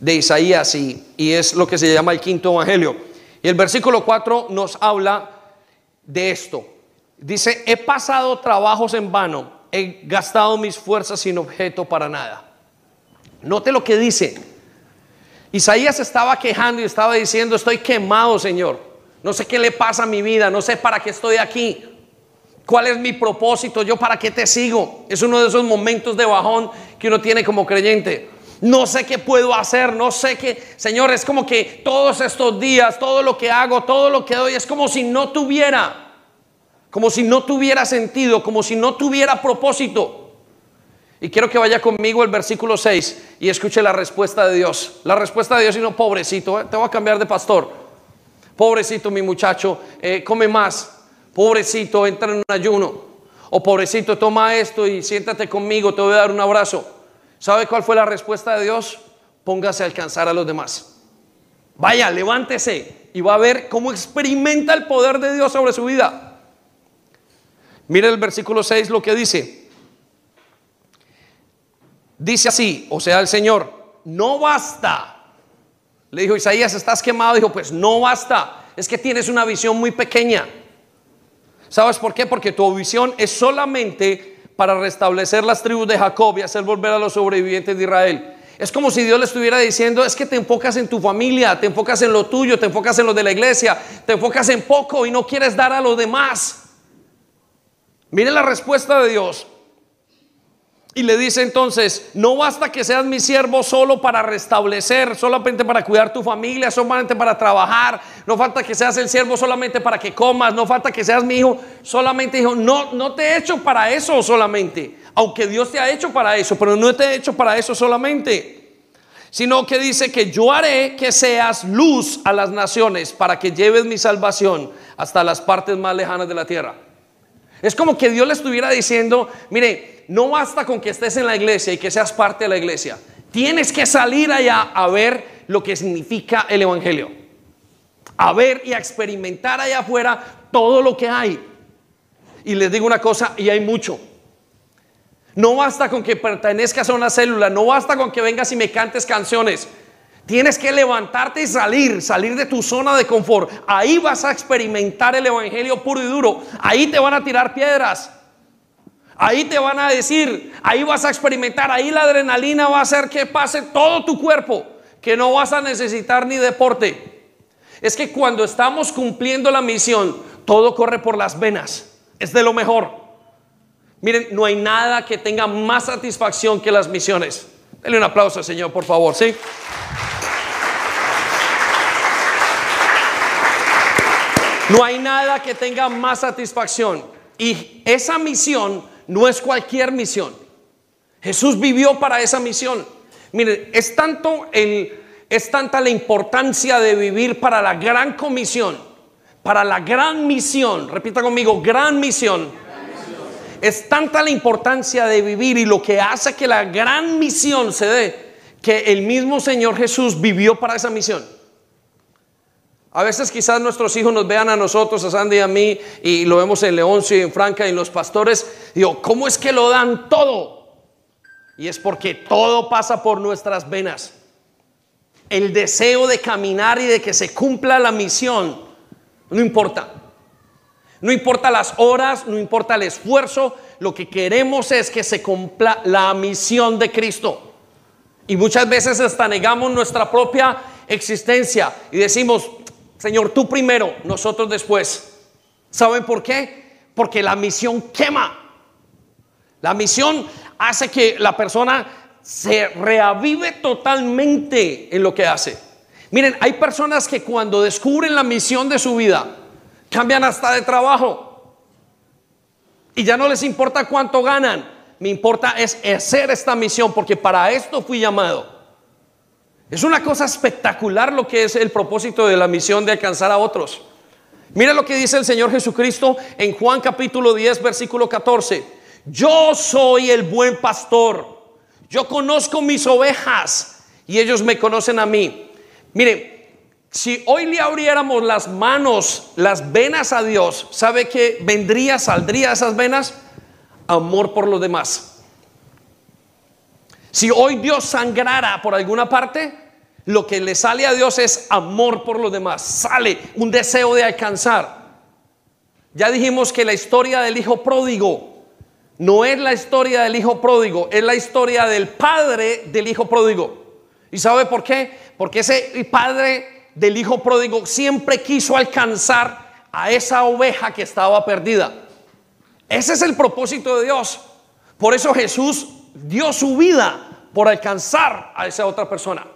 de Isaías y, y es lo que se llama el quinto evangelio. Y el versículo 4 nos habla de esto. Dice, he pasado trabajos en vano he gastado mis fuerzas sin objeto para nada. Note lo que dice. Isaías estaba quejando y estaba diciendo, estoy quemado, Señor. No sé qué le pasa a mi vida, no sé para qué estoy aquí. ¿Cuál es mi propósito? ¿Yo para qué te sigo? Es uno de esos momentos de bajón que uno tiene como creyente. No sé qué puedo hacer, no sé qué, Señor, es como que todos estos días, todo lo que hago, todo lo que doy, es como si no tuviera como si no tuviera sentido, como si no tuviera propósito. Y quiero que vaya conmigo el versículo 6 y escuche la respuesta de Dios. La respuesta de Dios y no, pobrecito, eh, te voy a cambiar de pastor. Pobrecito mi muchacho, eh, come más. Pobrecito, entra en un ayuno. O pobrecito, toma esto y siéntate conmigo, te voy a dar un abrazo. ¿Sabe cuál fue la respuesta de Dios? Póngase a alcanzar a los demás. Vaya, levántese y va a ver cómo experimenta el poder de Dios sobre su vida. Mire el versículo 6 lo que dice. Dice así, o sea, el Señor, no basta. Le dijo Isaías, estás quemado. Dijo, pues no basta. Es que tienes una visión muy pequeña. ¿Sabes por qué? Porque tu visión es solamente para restablecer las tribus de Jacob y hacer volver a los sobrevivientes de Israel. Es como si Dios le estuviera diciendo, es que te enfocas en tu familia, te enfocas en lo tuyo, te enfocas en lo de la iglesia, te enfocas en poco y no quieres dar a los demás. Mire la respuesta de Dios. Y le dice entonces, no basta que seas mi siervo solo para restablecer, solamente para cuidar tu familia, solamente para trabajar, no falta que seas el siervo solamente para que comas, no falta que seas mi hijo, solamente hijo, no, no te he hecho para eso solamente, aunque Dios te ha hecho para eso, pero no te he hecho para eso solamente, sino que dice que yo haré que seas luz a las naciones para que lleves mi salvación hasta las partes más lejanas de la tierra. Es como que Dios le estuviera diciendo, mire, no basta con que estés en la iglesia y que seas parte de la iglesia. Tienes que salir allá a ver lo que significa el Evangelio. A ver y a experimentar allá afuera todo lo que hay. Y les digo una cosa, y hay mucho. No basta con que pertenezcas a una célula, no basta con que vengas y me cantes canciones. Tienes que levantarte y salir, salir de tu zona de confort. Ahí vas a experimentar el Evangelio puro y duro. Ahí te van a tirar piedras. Ahí te van a decir, ahí vas a experimentar, ahí la adrenalina va a hacer que pase todo tu cuerpo, que no vas a necesitar ni deporte. Es que cuando estamos cumpliendo la misión, todo corre por las venas. Es de lo mejor. Miren, no hay nada que tenga más satisfacción que las misiones. Denle un aplauso Señor, por favor, ¿sí? No hay nada que tenga más satisfacción. Y esa misión no es cualquier misión. Jesús vivió para esa misión. Miren, es tanto el, es tanta la importancia de vivir para la gran comisión, para la gran misión. Repita conmigo, gran misión. Es tanta la importancia de vivir y lo que hace que la gran misión se dé, que el mismo Señor Jesús vivió para esa misión. A veces quizás nuestros hijos nos vean a nosotros, a Sandy y a mí, y lo vemos en Leoncio y en Franca y en los pastores. Digo, ¿cómo es que lo dan todo? Y es porque todo pasa por nuestras venas. El deseo de caminar y de que se cumpla la misión, no importa. No importa las horas, no importa el esfuerzo, lo que queremos es que se cumpla la misión de Cristo. Y muchas veces hasta negamos nuestra propia existencia y decimos, Señor, tú primero, nosotros después. ¿Saben por qué? Porque la misión quema. La misión hace que la persona se reavive totalmente en lo que hace. Miren, hay personas que cuando descubren la misión de su vida, cambian hasta de trabajo. Y ya no les importa cuánto ganan. Me importa es hacer esta misión porque para esto fui llamado. Es una cosa espectacular lo que es el propósito de la misión de alcanzar a otros. Mira lo que dice el Señor Jesucristo en Juan capítulo 10, versículo 14. Yo soy el buen pastor. Yo conozco mis ovejas y ellos me conocen a mí. Mire, si hoy le abriéramos las manos, las venas a Dios, ¿sabe que vendría, saldría esas venas? Amor por los demás. Si hoy Dios sangrara por alguna parte, lo que le sale a Dios es amor por los demás, sale un deseo de alcanzar. Ya dijimos que la historia del hijo pródigo no es la historia del hijo pródigo, es la historia del padre del hijo pródigo. ¿Y sabe por qué? Porque ese padre del hijo pródigo siempre quiso alcanzar a esa oveja que estaba perdida. Ese es el propósito de Dios. Por eso Jesús dio su vida por alcanzar a esa otra persona.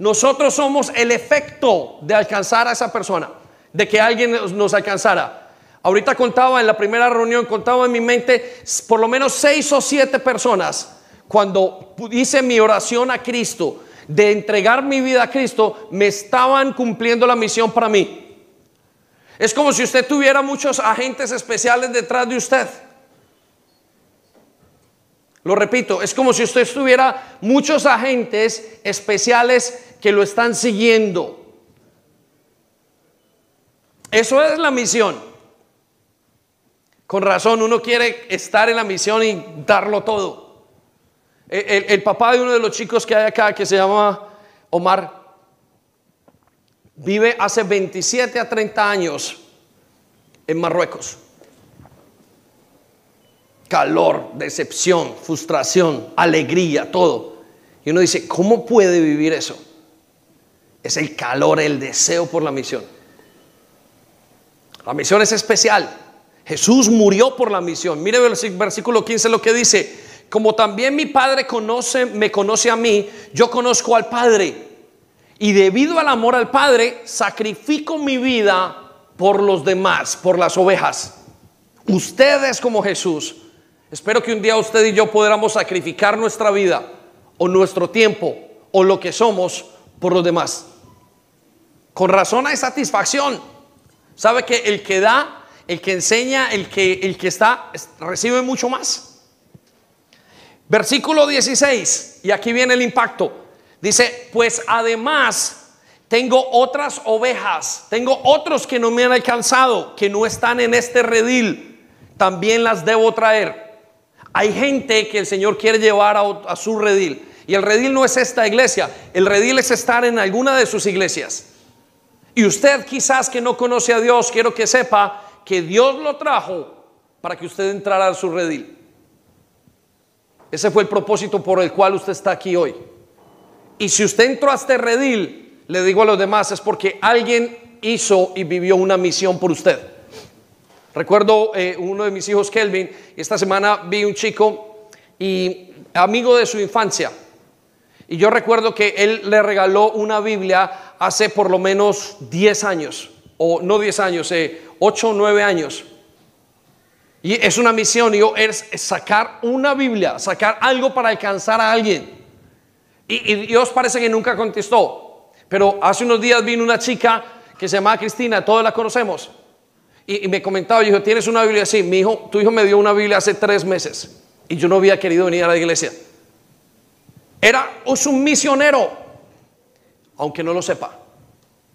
Nosotros somos el efecto de alcanzar a esa persona, de que alguien nos alcanzara. Ahorita contaba en la primera reunión, contaba en mi mente por lo menos seis o siete personas cuando hice mi oración a Cristo de entregar mi vida a Cristo, me estaban cumpliendo la misión para mí. Es como si usted tuviera muchos agentes especiales detrás de usted. Lo repito, es como si usted tuviera muchos agentes especiales que lo están siguiendo. Eso es la misión. Con razón, uno quiere estar en la misión y darlo todo. El, papá de uno de los chicos que hay acá, que se llama Omar, vive hace 27 a 30 años en Marruecos. Calor, decepción, frustración, alegría, todo. Y uno dice, ¿cómo puede vivir eso? Es el calor, el deseo por la misión. La misión es especial. Jesús murió por la misión. Mire el versículo 15 lo que dice como también mi Padre conoce, me conoce a mí, yo conozco al Padre. Y debido al amor al Padre, sacrifico mi vida por los demás, por las ovejas. Ustedes como Jesús. Espero que un día usted y yo podamos sacrificar nuestra vida o nuestro tiempo o lo que somos por los demás. Con razón hay satisfacción. ¿Sabe que el que da, el que enseña, el que, el que está, recibe mucho más? Versículo 16, y aquí viene el impacto. Dice, pues además tengo otras ovejas, tengo otros que no me han alcanzado, que no están en este redil, también las debo traer. Hay gente que el Señor quiere llevar a, a su redil. Y el redil no es esta iglesia, el redil es estar en alguna de sus iglesias. Usted quizás que no conoce a Dios, quiero que sepa que Dios lo trajo para que usted entrara a su redil. Ese fue el propósito por el cual usted está aquí hoy. Y si usted entró a este redil, le digo a los demás, es porque alguien hizo y vivió una misión por usted. Recuerdo eh, uno de mis hijos, Kelvin, esta semana vi un chico y amigo de su infancia. Y yo recuerdo que él le regaló una Biblia hace por lo menos 10 años, o no 10 años, eh, 8 o 9 años. Y es una misión, y es sacar una Biblia, sacar algo para alcanzar a alguien. Y, Dios parece que nunca contestó. Pero hace unos días vino una chica que se llama Cristina, todos la conocemos. Y, me comentaba, dijo, ¿tienes una Biblia así? Mi hijo, tu hijo me dio una Biblia hace tres meses. Y yo no había querido venir a la iglesia. Era es un misionero, aunque no lo sepa.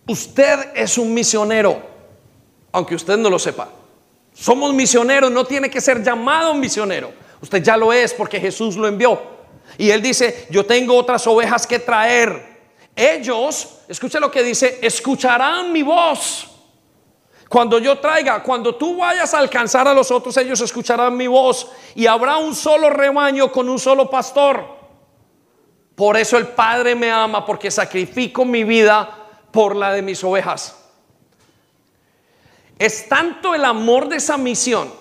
Usted es un misionero, aunque usted no lo sepa. Somos misioneros, no tiene que ser llamado misionero. Usted ya lo es porque Jesús lo envió. Y él dice, yo tengo otras ovejas que traer. Ellos, escucha lo que dice, escucharán mi voz. Cuando yo traiga, cuando tú vayas a alcanzar a los otros, ellos escucharán mi voz. Y habrá un solo rebaño con un solo pastor. Por eso el Padre me ama, porque sacrifico mi vida por la de mis ovejas. Es tanto el amor de esa misión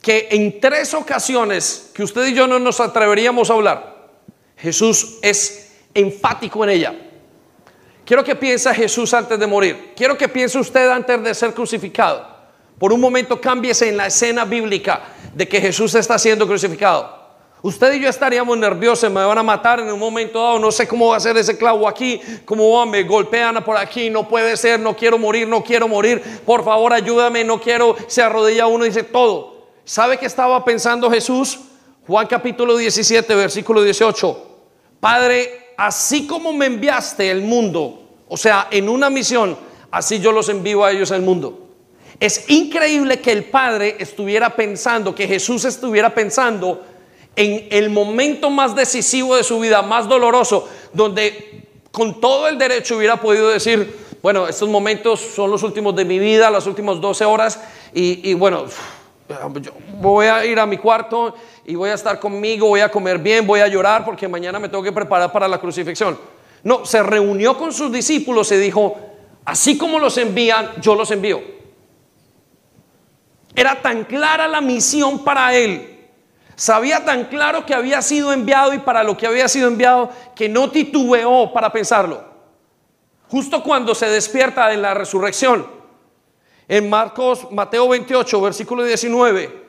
que en tres ocasiones que usted y yo no nos atreveríamos a hablar, Jesús es enfático en ella. Quiero que piense Jesús antes de morir. Quiero que piense usted antes de ser crucificado. Por un momento cámbiese en la escena bíblica de que Jesús está siendo crucificado. Usted y yo estaríamos nerviosos, me van a matar en un momento dado, no sé cómo va a ser ese clavo aquí, cómo va, me golpean por aquí, no puede ser, no quiero morir, no quiero morir, por favor ayúdame, no quiero, se arrodilla uno y dice todo. ¿Sabe qué estaba pensando Jesús? Juan capítulo 17, versículo 18. Padre, así como me enviaste el mundo, o sea, en una misión, así yo los envío a ellos al mundo. Es increíble que el Padre estuviera pensando, que Jesús estuviera pensando, en el momento más decisivo de su vida, más doloroso, donde con todo el derecho hubiera podido decir, bueno, estos momentos son los últimos de mi vida, las últimas 12 horas, y, bueno, voy a ir a mi cuarto y voy a estar conmigo, voy a comer bien, voy a llorar porque mañana me tengo que preparar para la crucifixión. No, se reunió con sus discípulos y dijo, así como los envían, yo los envío. Era tan clara la misión para él Sabía tan claro que había sido enviado y para lo que había sido enviado que no titubeó para pensarlo. Justo cuando se despierta en la resurrección, En Marcos, Mateo 28, versículo 19,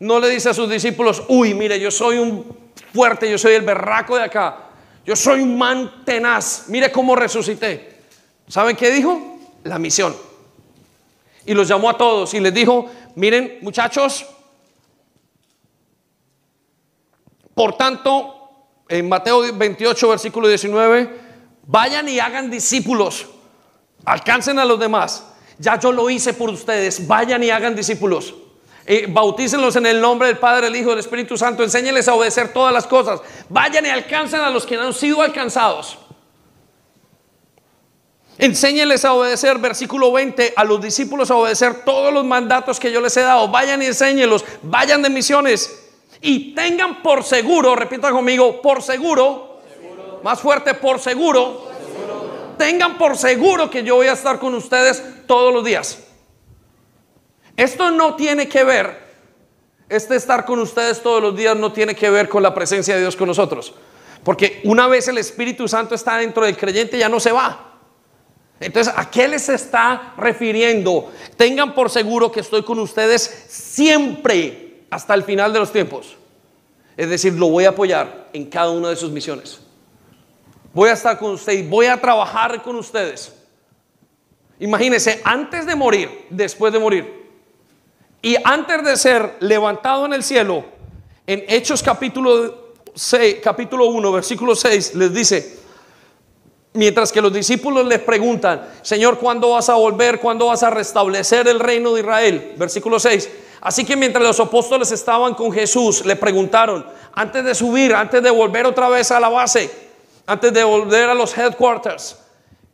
no le dice a sus discípulos, uy, mire, yo soy un fuerte, yo soy el berraco de acá, yo soy un man tenaz, mire cómo resucité. ¿Saben qué dijo? La misión. Y los llamó a todos y les dijo, miren muchachos, por tanto, en Mateo 28, versículo 19, vayan y hagan discípulos, alcancen a los demás. Ya yo lo hice por ustedes, vayan y hagan discípulos. Eh, bautícenlos en el nombre del Padre, el Hijo, del Espíritu Santo. Enséñenles a obedecer todas las cosas. Vayan y alcancen a los que no han sido alcanzados. Enséñenles a obedecer, versículo 20, a los discípulos a obedecer todos los mandatos que yo les he dado. Vayan y enséñenlos, vayan de misiones. Y tengan por seguro, repita conmigo, por seguro, más fuerte, por seguro, tengan por seguro que yo voy a estar con ustedes todos los días. Esto no tiene que ver, este estar con ustedes todos los días no tiene que ver con la presencia de Dios con nosotros. Porque una vez el Espíritu Santo está dentro del creyente ya no se va. Entonces, ¿a qué les está refiriendo? Tengan por seguro que estoy con ustedes siempre hasta el final de los tiempos. Es decir, lo voy a apoyar en cada una de sus misiones. Voy a estar con ustedes, voy a trabajar con ustedes. Imagínense, antes de morir, después de morir, y antes de ser levantado en el cielo, en Hechos capítulo 6, capítulo 1, versículo 6, les dice, mientras que los discípulos les preguntan, Señor, ¿cuándo vas a volver? ¿Cuándo vas a restablecer el reino de Israel? Versículo 6. Así que mientras los apóstoles estaban con Jesús, le preguntaron, antes de subir, antes de volver otra vez a la base, antes de volver a los headquarters,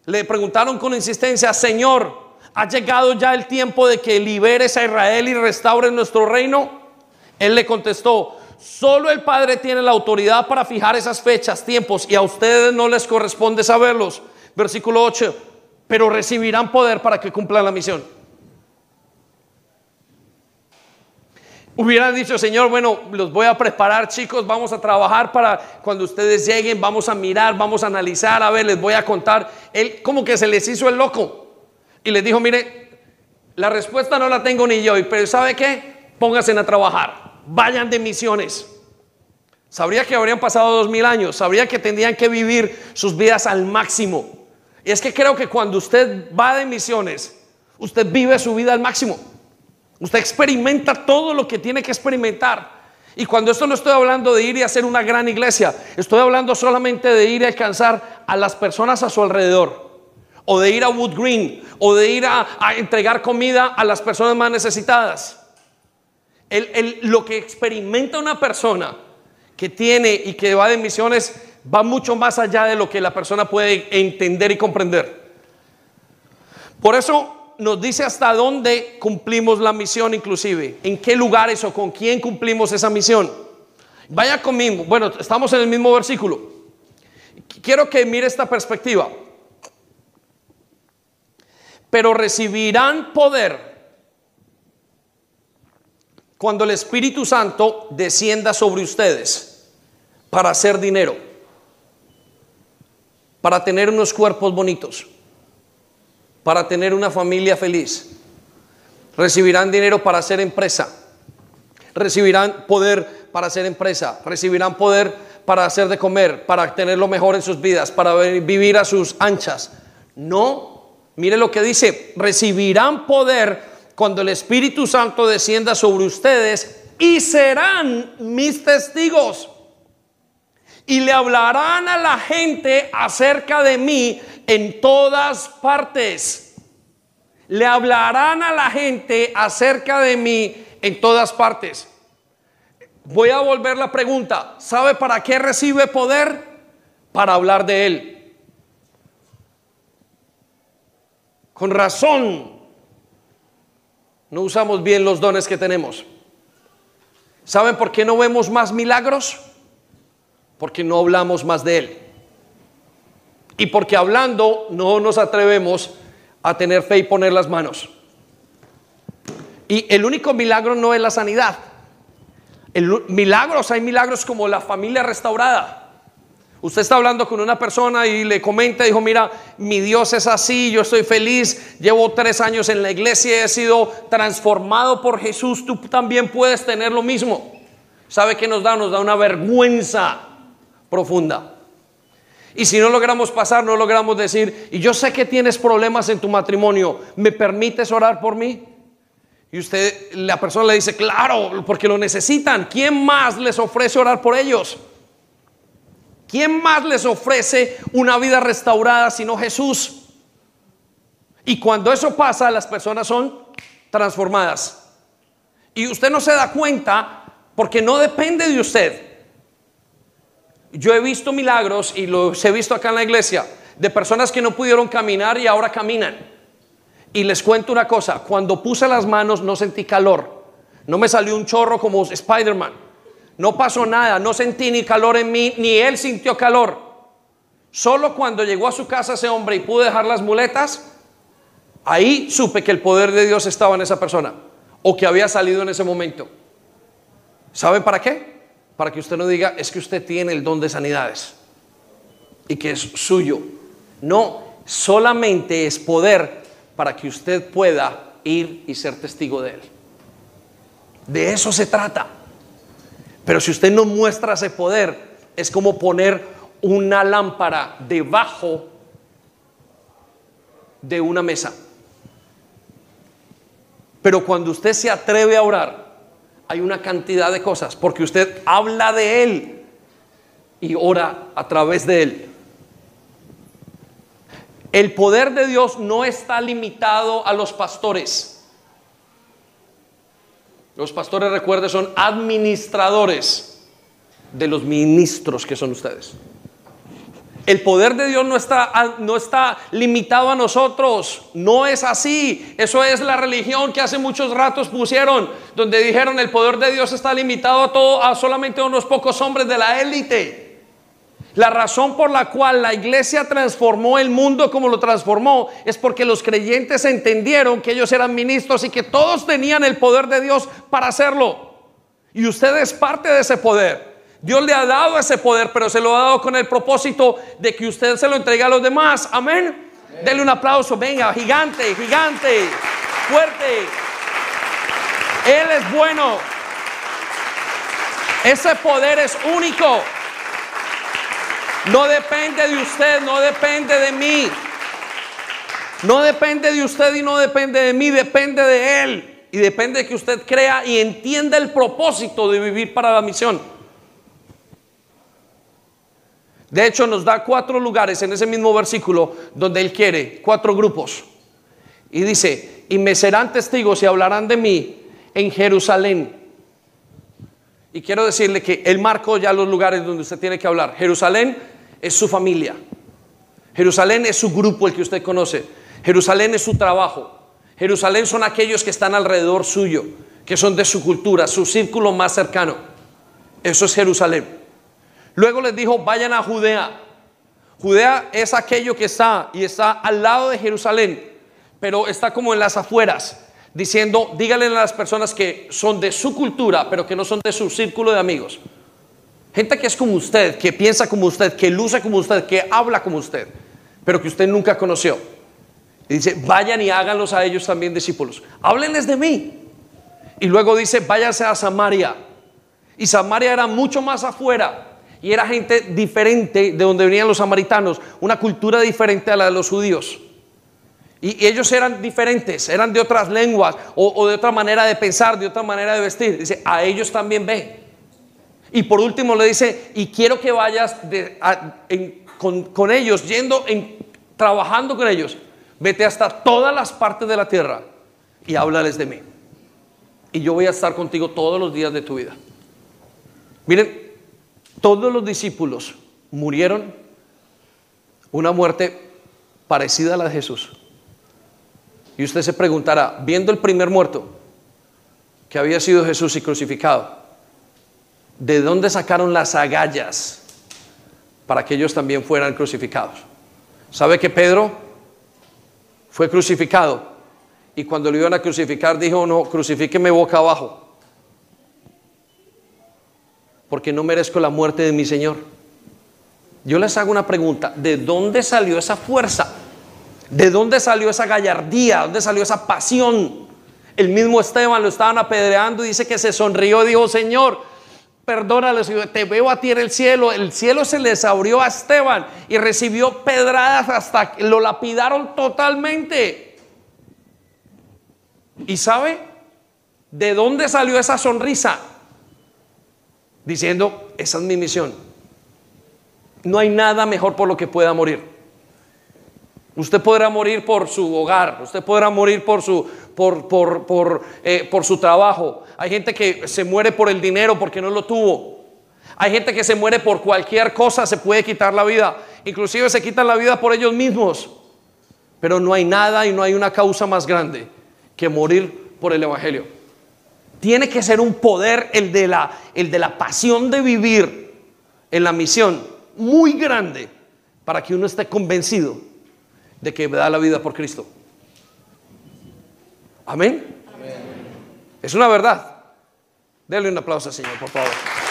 le preguntaron con insistencia, Señor, ¿Ha llegado ya el tiempo de que liberes a Israel y restaures nuestro reino? Él le contestó, solo el Padre tiene la autoridad para fijar esas fechas, tiempos, y a ustedes no les corresponde saberlos. Versículo 8, pero recibirán poder para que cumplan la misión. Hubieran dicho, Señor, bueno, los voy a preparar, chicos, vamos a trabajar para cuando ustedes lleguen, vamos a mirar, vamos a analizar, a ver, les voy a contar. Él como que se les hizo el loco y les dijo, mire, la respuesta no la tengo ni yo, pero ¿sabe qué? Pónganse a trabajar, vayan de misiones. Sabría que habrían pasado dos mil años, sabría que tendrían que vivir sus vidas al máximo. Y es que creo que cuando usted va de misiones, usted vive su vida al máximo. Usted experimenta todo lo que tiene que experimentar. Y cuando esto no estoy hablando de ir y hacer una gran iglesia, estoy hablando solamente de ir y alcanzar a las personas a su alrededor o de ir a Wood Green, o de ir a, entregar comida a las personas más necesitadas. lo que experimenta una persona que tiene y que va de misiones va mucho más allá de lo que la persona puede entender y comprender. Por eso nos dice hasta dónde cumplimos la misión inclusive, en qué lugares o con quién cumplimos esa misión. Vaya conmigo, bueno, estamos en el mismo versículo. Quiero que mire esta perspectiva pero recibirán poder cuando el Espíritu Santo descienda sobre ustedes para hacer dinero, para tener unos cuerpos bonitos, para tener una familia feliz. Recibirán dinero para hacer empresa, recibirán poder para hacer empresa, recibirán poder para hacer de comer, para tener lo mejor en sus vidas, para vivir a sus anchas. No Mire lo que dice, recibirán poder cuando el Espíritu Santo descienda sobre ustedes y serán mis testigos. Y le hablarán a la gente acerca de mí en todas partes. Le hablarán a la gente acerca de mí en todas partes. Voy a volver la pregunta. ¿Sabe para qué recibe poder? Para hablar de Él. Con razón no usamos bien los dones que tenemos. ¿Saben por qué no vemos más milagros? Porque no hablamos más de Él. Y porque hablando no nos atrevemos a tener fe y poner las manos. Y el único milagro no es la sanidad. Milagros, hay milagros como la familia restaurada. Usted está hablando con una persona y le comenta, dijo, mira, mi Dios es así, yo estoy feliz, llevo tres años en la iglesia y he sido transformado por Jesús, tú también puedes tener lo mismo. ¿Sabe qué nos da? Nos da una vergüenza profunda. Y si no logramos pasar, no logramos decir, y yo sé que tienes problemas en tu matrimonio, ¿me permites orar por mí? Y usted, la persona le dice, claro, porque lo necesitan. ¿Quién más les ofrece orar por ellos? ¿Quién más les ofrece una vida restaurada sino Jesús? Y cuando eso pasa, las personas son transformadas. Y usted no se da cuenta porque no depende de usted. Yo he visto milagros y los he visto acá en la iglesia de personas que no pudieron caminar y ahora caminan. Y les cuento una cosa, cuando puse las manos no sentí calor. No me salió un chorro como Spider-Man. No pasó nada, no sentí ni calor en mí, ni él sintió calor. Solo cuando llegó a su casa ese hombre y pude dejar las muletas, ahí supe que el poder de Dios estaba en esa persona o que había salido en ese momento. ¿Saben para qué? Para que usted no diga, es que usted tiene el don de sanidades y que es suyo. No, solamente es poder para que usted pueda ir y ser testigo de él. De eso se trata. Pero si usted no muestra ese poder, es como poner una lámpara debajo de una mesa. Pero cuando usted se atreve a orar, hay una cantidad de cosas, porque usted habla de Él y ora a través de Él. El poder de Dios no está limitado a los pastores. Los pastores, recuerden, son administradores de los ministros que son ustedes. El poder de Dios no está, no está limitado a nosotros, no es así. Eso es la religión que hace muchos ratos pusieron, donde dijeron el poder de Dios está limitado a, todo, a solamente unos pocos hombres de la élite. La razón por la cual la iglesia transformó el mundo como lo transformó es porque los creyentes entendieron que ellos eran ministros y que todos tenían el poder de Dios para hacerlo. Y usted es parte de ese poder. Dios le ha dado ese poder, pero se lo ha dado con el propósito de que usted se lo entregue a los demás. Amén. Dele un aplauso. Venga, gigante, gigante, fuerte. Él es bueno. Ese poder es único. No depende de usted, no depende de mí. No depende de usted y no depende de mí, depende de Él. Y depende de que usted crea y entienda el propósito de vivir para la misión. De hecho, nos da cuatro lugares en ese mismo versículo donde Él quiere, cuatro grupos. Y dice, y me serán testigos y hablarán de mí en Jerusalén. Y quiero decirle que Él marcó ya los lugares donde usted tiene que hablar. Jerusalén es su familia. Jerusalén es su grupo, el que usted conoce. Jerusalén es su trabajo. Jerusalén son aquellos que están alrededor suyo, que son de su cultura, su círculo más cercano. Eso es Jerusalén. Luego les dijo, vayan a Judea. Judea es aquello que está y está al lado de Jerusalén, pero está como en las afueras, diciendo, díganle a las personas que son de su cultura, pero que no son de su círculo de amigos. Gente que es como usted, que piensa como usted, que luce como usted, que habla como usted, pero que usted nunca conoció. Y dice, vayan y háganlos a ellos también discípulos. Háblenles de mí. Y luego dice, váyanse a Samaria. Y Samaria era mucho más afuera. Y era gente diferente de donde venían los samaritanos, una cultura diferente a la de los judíos. Y ellos eran diferentes, eran de otras lenguas o, de otra manera de pensar, de otra manera de vestir. Dice, a ellos también ve. Y por último le dice, y quiero que vayas con, ellos, yendo, en, trabajando con ellos, vete hasta todas las partes de la tierra y háblales de mí. Y yo voy a estar contigo todos los días de tu vida. Miren, todos los discípulos murieron una muerte parecida a la de Jesús. Y usted se preguntará, viendo el primer muerto, que había sido Jesús y crucificado, ¿de dónde sacaron las agallas para que ellos también fueran crucificados? ¿Sabe que Pedro fue crucificado? Y cuando lo iban a crucificar dijo, no, crucifíqueme boca abajo, porque no merezco la muerte de mi Señor. Yo les hago una pregunta, ¿de dónde salió esa fuerza? ¿De dónde salió esa gallardía? ¿De dónde salió esa pasión? El mismo Esteban lo estaban apedreando y dice que se sonrió dijo, Señor, perdónale, te veo a ti en el cielo. El cielo se les abrió a Esteban y recibió pedradas hasta que lo lapidaron totalmente. ¿Y sabe de dónde salió esa sonrisa? Diciendo, esa es mi misión. No hay nada mejor por lo que pueda morir. Usted podrá morir por su hogar, usted podrá morir por su, por, por, por, eh, por su trabajo. Hay gente que se muere por el dinero porque no lo tuvo. Hay gente que se muere por cualquier cosa, se puede quitar la vida. Inclusive se quitan la vida por ellos mismos. Pero no hay nada y no hay una causa más grande que morir por el Evangelio. Tiene que ser un poder el de la, el de la pasión de vivir en la misión muy grande para que uno esté convencido de que da la vida por Cristo. Amén. Es una verdad. Denle un aplauso al Señor, por favor.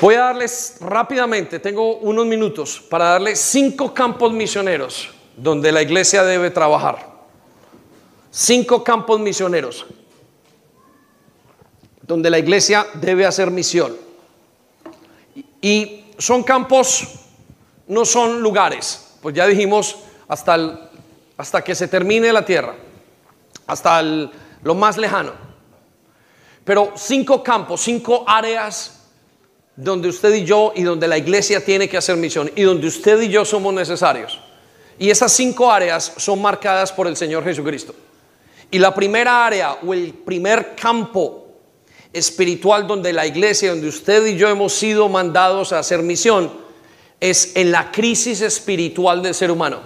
Voy a darles rápidamente, tengo unos minutos para darles cinco campos misioneros donde la iglesia debe trabajar. Cinco campos misioneros donde la iglesia debe hacer misión. Y son campos, no son lugares, pues ya dijimos hasta, hasta que se termine la tierra, hasta lo más lejano. Pero cinco campos, cinco áreas donde usted y yo y donde la iglesia tiene que hacer misión y donde usted y yo somos necesarios. Y esas cinco áreas son marcadas por el Señor Jesucristo. Y la primera área o el primer campo espiritual donde la iglesia, donde usted y yo hemos sido mandados a hacer misión, es en la crisis espiritual del ser humano.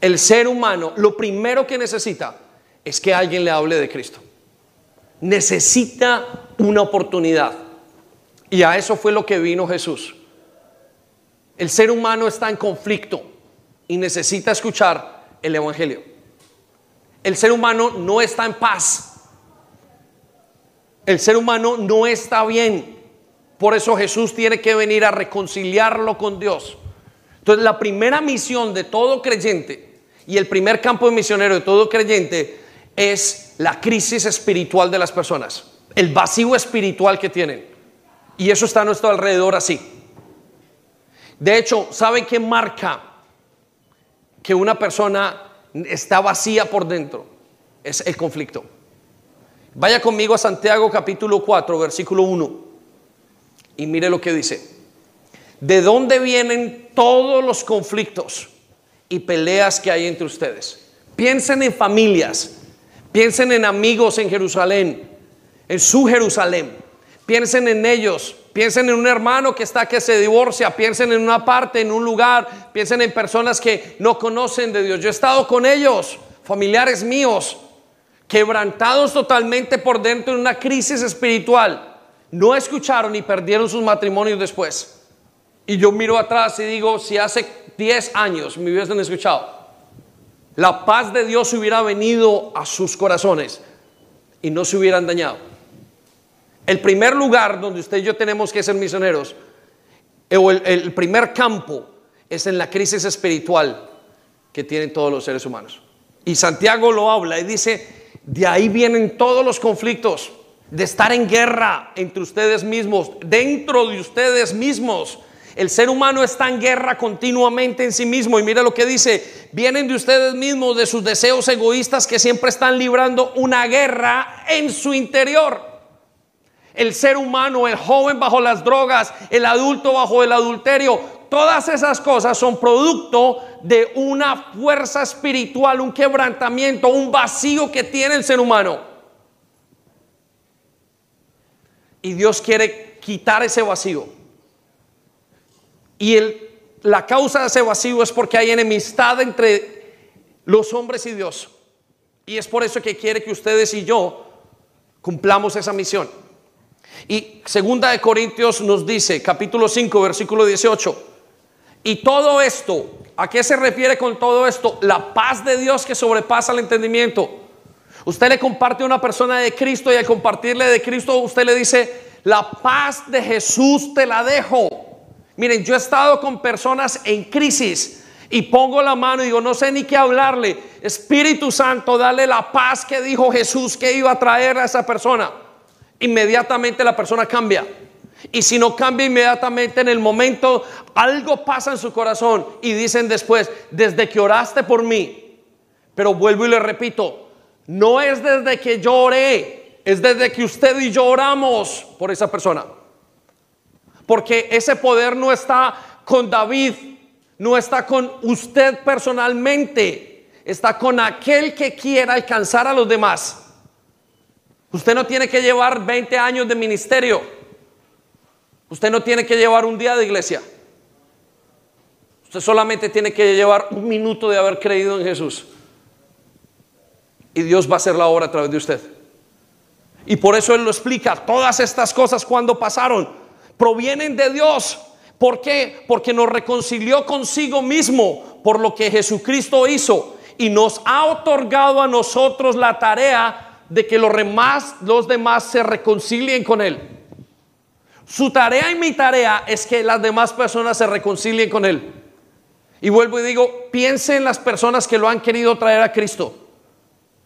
El ser humano lo primero que necesita es que alguien le hable de Cristo. Necesita una oportunidad. Y a eso fue lo que vino Jesús. El ser humano está en conflicto y necesita escuchar el Evangelio. El ser humano no está en paz el ser humano no está bien. Por eso Jesús tiene que venir a reconciliarlo con Dios. Entonces la primera misión de todo creyente y el primer campo de misionero de todo creyente es la crisis espiritual de las personas, el vacío espiritual que tienen. Y eso está a nuestro alrededor así. De hecho, ¿saben qué marca que una persona está vacía por dentro? Es el conflicto. Vaya conmigo a Santiago capítulo 4, versículo 1. Y mire lo que dice. ¿De dónde vienen todos los conflictos y peleas que hay entre ustedes? Piensen en familias, piensen en amigos en Jerusalén, en su Jerusalén. Piensen en ellos, piensen en un hermano que está que se divorcia, piensen en una parte, en un lugar, piensen en personas que no conocen de Dios. Yo he estado con ellos, familiares míos, quebrantados totalmente por dentro en una crisis espiritual, no escucharon y perdieron sus matrimonios después. Y yo miro atrás y digo, si hace 10 años me hubiesen escuchado, la paz de Dios hubiera venido a sus corazones y no se hubieran dañado. El primer lugar donde usted y yo tenemos que ser misioneros, o el, el primer campo, es en la crisis espiritual que tienen todos los seres humanos. Y Santiago lo habla y dice, de ahí vienen todos los conflictos, de estar en guerra entre ustedes mismos, dentro de ustedes mismos. El ser humano está en guerra continuamente en sí mismo. Y mira lo que dice, vienen de ustedes mismos, de sus deseos egoístas que siempre están librando una guerra en su interior. El ser humano, el joven bajo las drogas, el adulto bajo el adulterio, todas esas cosas son producto de una fuerza espiritual, un quebrantamiento, un vacío que tiene el ser humano. Y Dios quiere quitar ese vacío. Y la causa de ese vacío es porque hay enemistad entre los hombres y Dios. Y es por eso que quiere que ustedes y yo cumplamos esa misión. Y segunda de Corintios nos dice, capítulo 5, versículo 18, y todo esto, ¿a qué se refiere con todo esto? La paz de Dios que sobrepasa el entendimiento. Usted le comparte a una persona de Cristo y al compartirle de Cristo usted le dice, la paz de Jesús te la dejo. Miren, yo he estado con personas en crisis y pongo la mano y digo, no sé ni qué hablarle. Espíritu Santo, dale la paz que dijo Jesús que iba a traer a esa persona. Inmediatamente la persona cambia. Y si no cambia inmediatamente en el momento, algo pasa en su corazón y dicen después, desde que oraste por mí, pero vuelvo y le repito, no es desde que yo oré, es desde que usted y yo oramos por esa persona. Porque ese poder no está con David, no está con usted personalmente, está con aquel que quiera alcanzar a los demás. Usted no tiene que llevar 20 años de ministerio. Usted no tiene que llevar un día de iglesia. Usted solamente tiene que llevar un minuto de haber creído en Jesús. Y Dios va a hacer la obra a través de usted. Y por eso Él lo explica. Todas estas cosas cuando pasaron provienen de Dios. ¿Por qué? Porque nos reconcilió consigo mismo por lo que Jesucristo hizo. Y nos ha otorgado a nosotros la tarea de que los demás, los demás se reconcilien con Él. Su tarea y mi tarea es que las demás personas se reconcilien con Él. Y vuelvo y digo, piense en las personas que lo han querido traer a Cristo.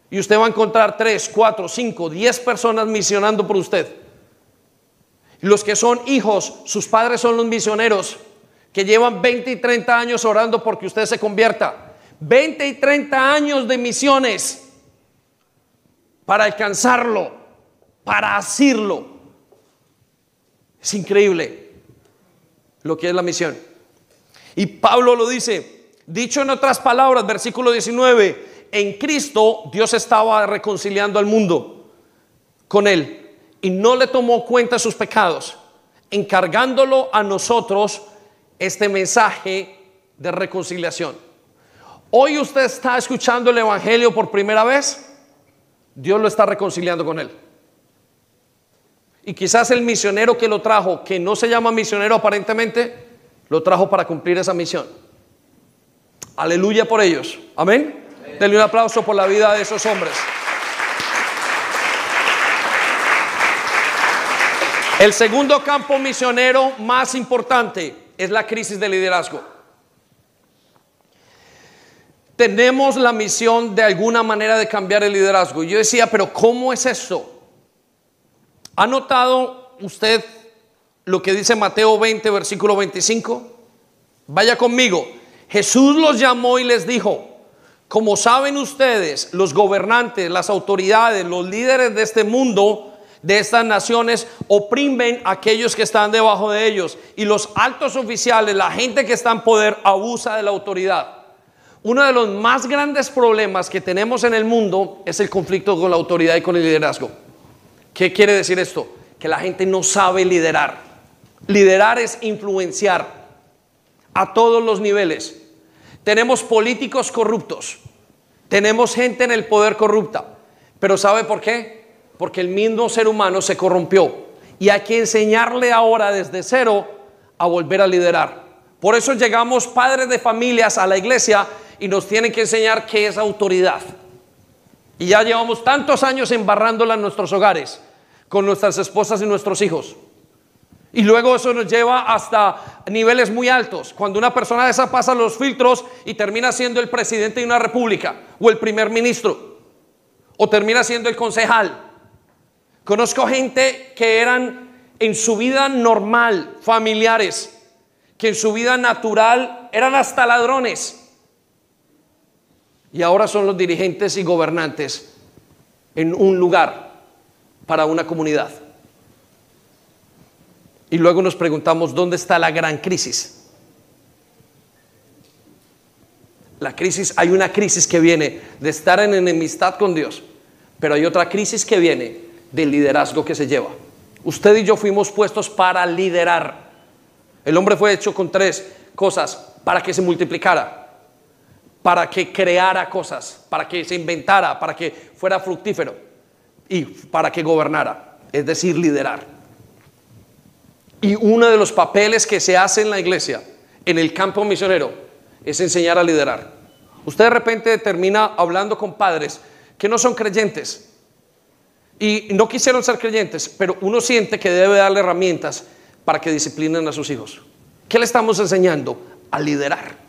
Y usted va a encontrar tres, cuatro, cinco, diez personas misionando por usted. Los que son hijos, sus padres son los misioneros que llevan 20 y 30 años orando porque usted se convierta. 20 y 30 años de misiones para alcanzarlo, para asirlo. Es increíble lo que es la misión. Y Pablo lo dice, dicho en otras palabras, versículo 19, en Cristo Dios estaba reconciliando al mundo con él y no le tomó cuenta sus pecados, encargándolo a nosotros este mensaje de reconciliación. Hoy usted está escuchando el Evangelio por primera vez, Dios lo está reconciliando con él. Y quizás el misionero que lo trajo, que no se llama misionero aparentemente, lo trajo para cumplir esa misión. Aleluya por ellos. Amén. Denle un aplauso por la vida de esos hombres. El segundo campo misionero más importante es la crisis de liderazgo. Tenemos la misión de alguna manera de cambiar el liderazgo. Y yo decía, pero ¿cómo es esto? ¿Ha notado usted lo que dice Mateo 20, versículo 25? Vaya conmigo. Jesús los llamó y les dijo, como saben ustedes, los gobernantes, las autoridades, los líderes de este mundo, de estas naciones, oprimen a aquellos que están debajo de ellos. Y los altos oficiales, la gente que está en poder, abusa de la autoridad. Uno de los más grandes problemas que tenemos en el mundo es el conflicto con la autoridad y con el liderazgo. ¿Qué quiere decir esto? Que la gente no sabe liderar. Liderar es influenciar a todos los niveles. Tenemos políticos corruptos, tenemos gente en el poder corrupta, pero ¿sabe por qué? Porque el mismo ser humano se corrompió y hay que enseñarle ahora desde cero a volver a liderar. Por eso llegamos padres de familias a la iglesia y nos tienen que enseñar qué es autoridad. Y ya llevamos tantos años embarrándola en nuestros hogares, con nuestras esposas y nuestros hijos. Y luego eso nos lleva hasta niveles muy altos. Cuando una persona de esa pasa los filtros y termina siendo el presidente de una república o el primer ministro o termina siendo el concejal. Conozco gente que eran en su vida normal, familiares, que en su vida natural eran hasta ladrones y ahora son los dirigentes y gobernantes en un lugar para una comunidad. Y luego nos preguntamos, ¿dónde está la gran crisis? La crisis, hay una crisis que viene de estar en enemistad con Dios, pero hay otra crisis que viene del liderazgo que se lleva. Usted y yo fuimos puestos para liderar. El hombre fue hecho con tres cosas para que se multiplicara, para que creara cosas, para que se inventara, para que fuera fructífero y para que gobernara, es decir, liderar. Y uno de los papeles que se hace en la iglesia, en el campo misionero, es enseñar a liderar. Usted de repente termina hablando con padres que no son creyentes y no quisieron ser creyentes, pero uno siente que debe darle herramientas para que disciplinen a sus hijos. ¿Qué le estamos enseñando? A liderar.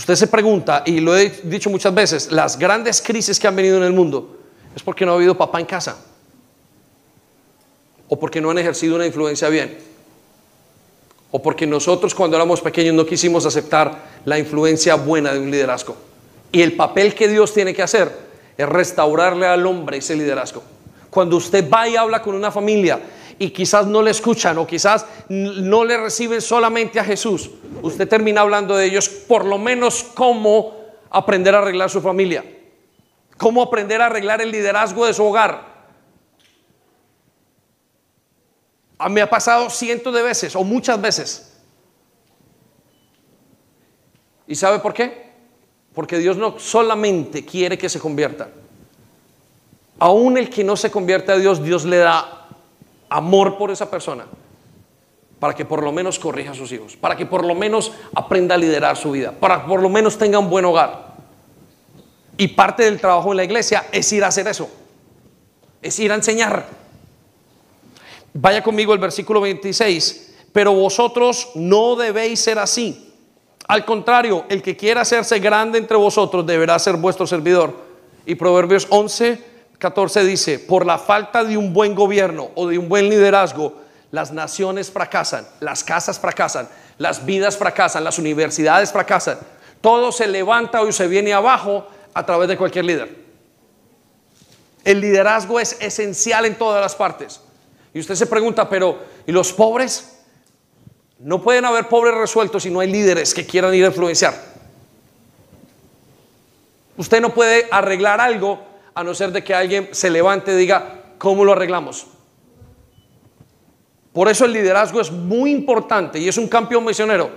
Usted se pregunta, y lo he dicho muchas veces, las grandes crisis que han venido en el mundo es porque no ha habido papá en casa o porque no han ejercido una influencia bien o porque nosotros cuando éramos pequeños no quisimos aceptar la influencia buena de un liderazgo. Y el papel que Dios tiene que hacer es restaurarle al hombre ese liderazgo. Cuando usted va y habla con una familia y quizás no le escuchan o quizás no le reciben solamente a Jesús, usted termina hablando de ellos por lo menos cómo aprender a arreglar su familia, cómo aprender a arreglar el liderazgo de su hogar. A mí me ha pasado cientos de veces o muchas veces. ¿Y sabe por qué? Porque Dios no solamente quiere que se convierta, aún el que no se convierte a Dios, Dios le da amor por esa persona para que por lo menos corrija a sus hijos, para que por lo menos aprenda a liderar su vida, para que por lo menos tenga un buen hogar. Y parte del trabajo en la iglesia es ir a hacer eso, es ir a enseñar. Vaya conmigo el versículo 26, pero vosotros no debéis ser así. Al contrario, el que quiera hacerse grande entre vosotros deberá ser vuestro servidor. Y Proverbios 11, 14 dice, por la falta de un buen gobierno o de un buen liderazgo, las naciones fracasan, las casas fracasan, las vidas fracasan, las universidades fracasan. Todo se levanta o se viene abajo a través de cualquier líder. El liderazgo es esencial en todas las partes. Y usted se pregunta, pero ¿y los pobres? No pueden haber pobres resueltos si no hay líderes que quieran ir a influenciar. Usted no puede arreglar algo a no ser de que alguien se levante y diga, ¿cómo lo arreglamos? Por eso el liderazgo es muy importante y es un campeón misionero.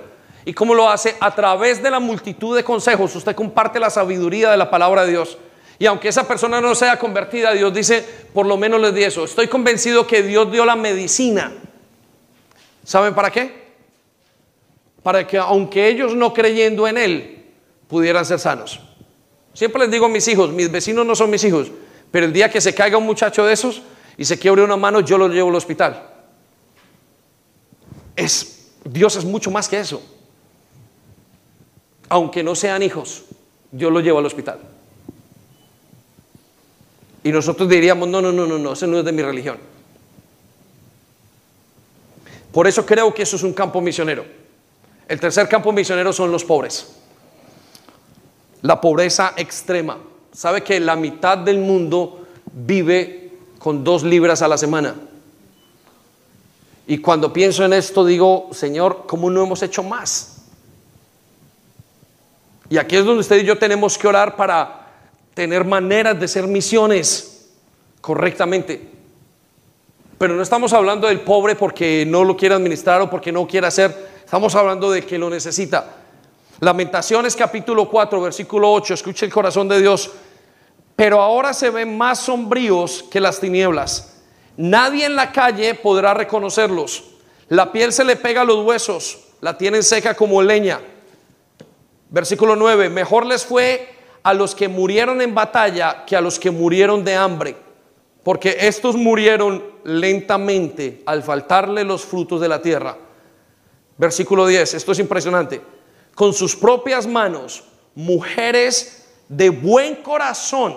¿Y cómo lo hace? A través de la multitud de consejos. Usted comparte la sabiduría de la palabra de Dios. Y aunque esa persona no sea convertida, Dios dice, por lo menos les di eso. Estoy convencido que Dios dio la medicina. ¿Saben para qué? Para que aunque ellos no creyendo en Él, pudieran ser sanos. Siempre les digo a mis hijos, mis vecinos no son mis hijos, pero el día que se caiga un muchacho de esos y se quiebre una mano, yo lo llevo al hospital. Es, Dios es mucho más que eso. Aunque no sean hijos, yo lo llevo al hospital. Y nosotros diríamos, no, no, no, no, no, eso no es de mi religión. Por eso creo que eso es un campo misionero. El tercer campo misionero son los pobres la pobreza extrema. ¿Sabe que la mitad del mundo vive con dos libras a la semana? Y cuando pienso en esto digo, Señor, ¿cómo no hemos hecho más? Y aquí es donde usted y yo tenemos que orar para tener maneras de ser misiones correctamente. Pero no estamos hablando del pobre porque no lo quiere administrar o porque no quiere hacer. Estamos hablando de que lo necesita. Lamentaciones capítulo 4, versículo 8, escuche el corazón de Dios. Pero ahora se ven más sombríos que las tinieblas. Nadie en la calle podrá reconocerlos. La piel se le pega a los huesos, la tienen seca como leña. Versículo 9, mejor les fue a los que murieron en batalla que a los que murieron de hambre, porque estos murieron lentamente al faltarle los frutos de la tierra. Versículo 10, esto es impresionante con sus propias manos, mujeres de buen corazón,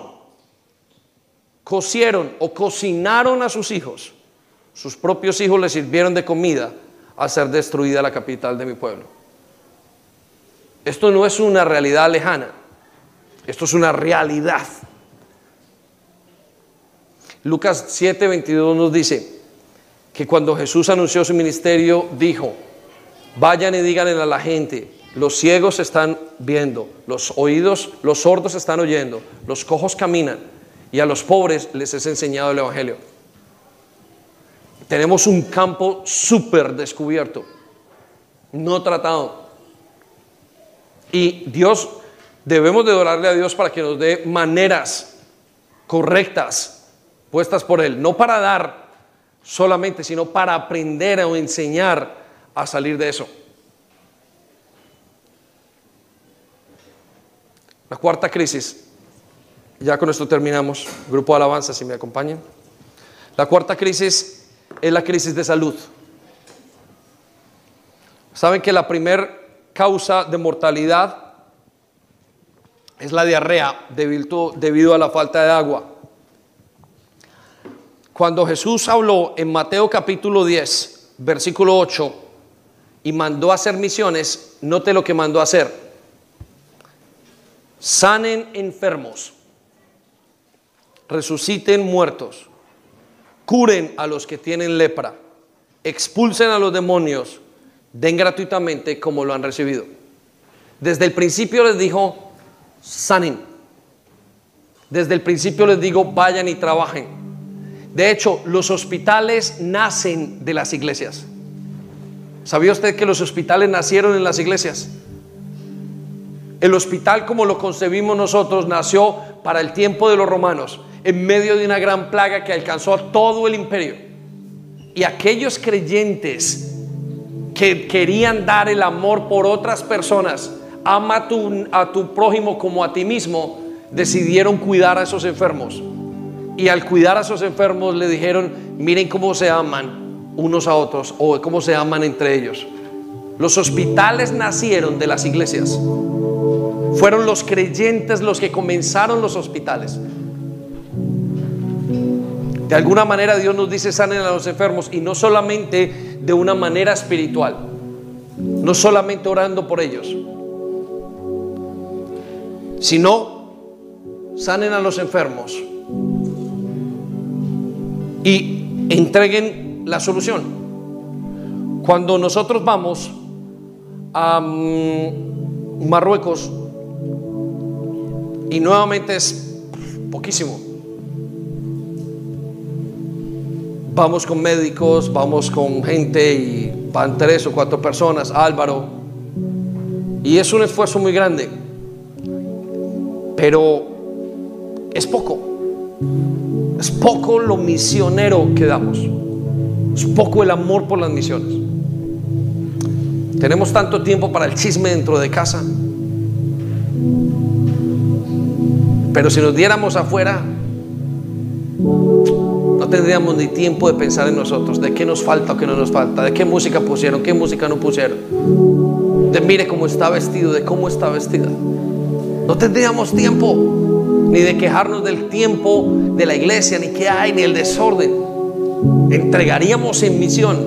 cocieron o cocinaron a sus hijos. Sus propios hijos les sirvieron de comida al ser destruida la capital de mi pueblo. Esto no es una realidad lejana, esto es una realidad. Lucas 7:22 nos dice que cuando Jesús anunció su ministerio, dijo, vayan y díganle a la gente, los ciegos están viendo, los oídos, los sordos están oyendo, los cojos caminan y a los pobres les es enseñado el Evangelio. Tenemos un campo súper descubierto, no tratado. Y Dios, debemos de adorarle a Dios para que nos dé maneras correctas puestas por Él, no para dar solamente, sino para aprender o enseñar a salir de eso. La cuarta crisis, ya con esto terminamos, grupo de alabanza, si me acompañan. La cuarta crisis es la crisis de salud. Saben que la primer causa de mortalidad es la diarrea debido, debido a la falta de agua. Cuando Jesús habló en Mateo capítulo 10, versículo 8, y mandó a hacer misiones, note lo que mandó a hacer. Sanen enfermos, resuciten muertos, curen a los que tienen lepra, expulsen a los demonios, den gratuitamente como lo han recibido. Desde el principio les dijo, sanen. Desde el principio les digo, vayan y trabajen. De hecho, los hospitales nacen de las iglesias. ¿Sabía usted que los hospitales nacieron en las iglesias? El hospital como lo concebimos nosotros nació para el tiempo de los romanos, en medio de una gran plaga que alcanzó a todo el imperio. Y aquellos creyentes que querían dar el amor por otras personas, ama a tu, prójimo como a ti mismo, decidieron cuidar a esos enfermos. Y al cuidar a esos enfermos le dijeron, miren cómo se aman unos a otros o cómo se aman entre ellos. Los hospitales nacieron de las iglesias. Fueron los creyentes los que comenzaron los hospitales. De alguna manera Dios nos dice sanen a los enfermos y no solamente de una manera espiritual, no solamente orando por ellos, sino sanen a los enfermos y entreguen la solución. Cuando nosotros vamos a mm, Marruecos, y nuevamente es poquísimo, vamos con médicos, vamos con gente y van tres o cuatro personas, Álvaro. Y es un esfuerzo muy grande. Pero es poco. Es poco lo misionero que damos. Es poco el amor por las misiones. Tenemos tanto tiempo para el chisme dentro de casa. Pero si nos diéramos afuera, no tendríamos ni tiempo de pensar en nosotros, de qué nos falta o qué no nos falta, de qué música pusieron, qué música no pusieron, de mire cómo está vestido, de cómo está vestida. No tendríamos tiempo ni de quejarnos del tiempo de la iglesia, ni qué hay, ni el desorden. Entregaríamos en misión.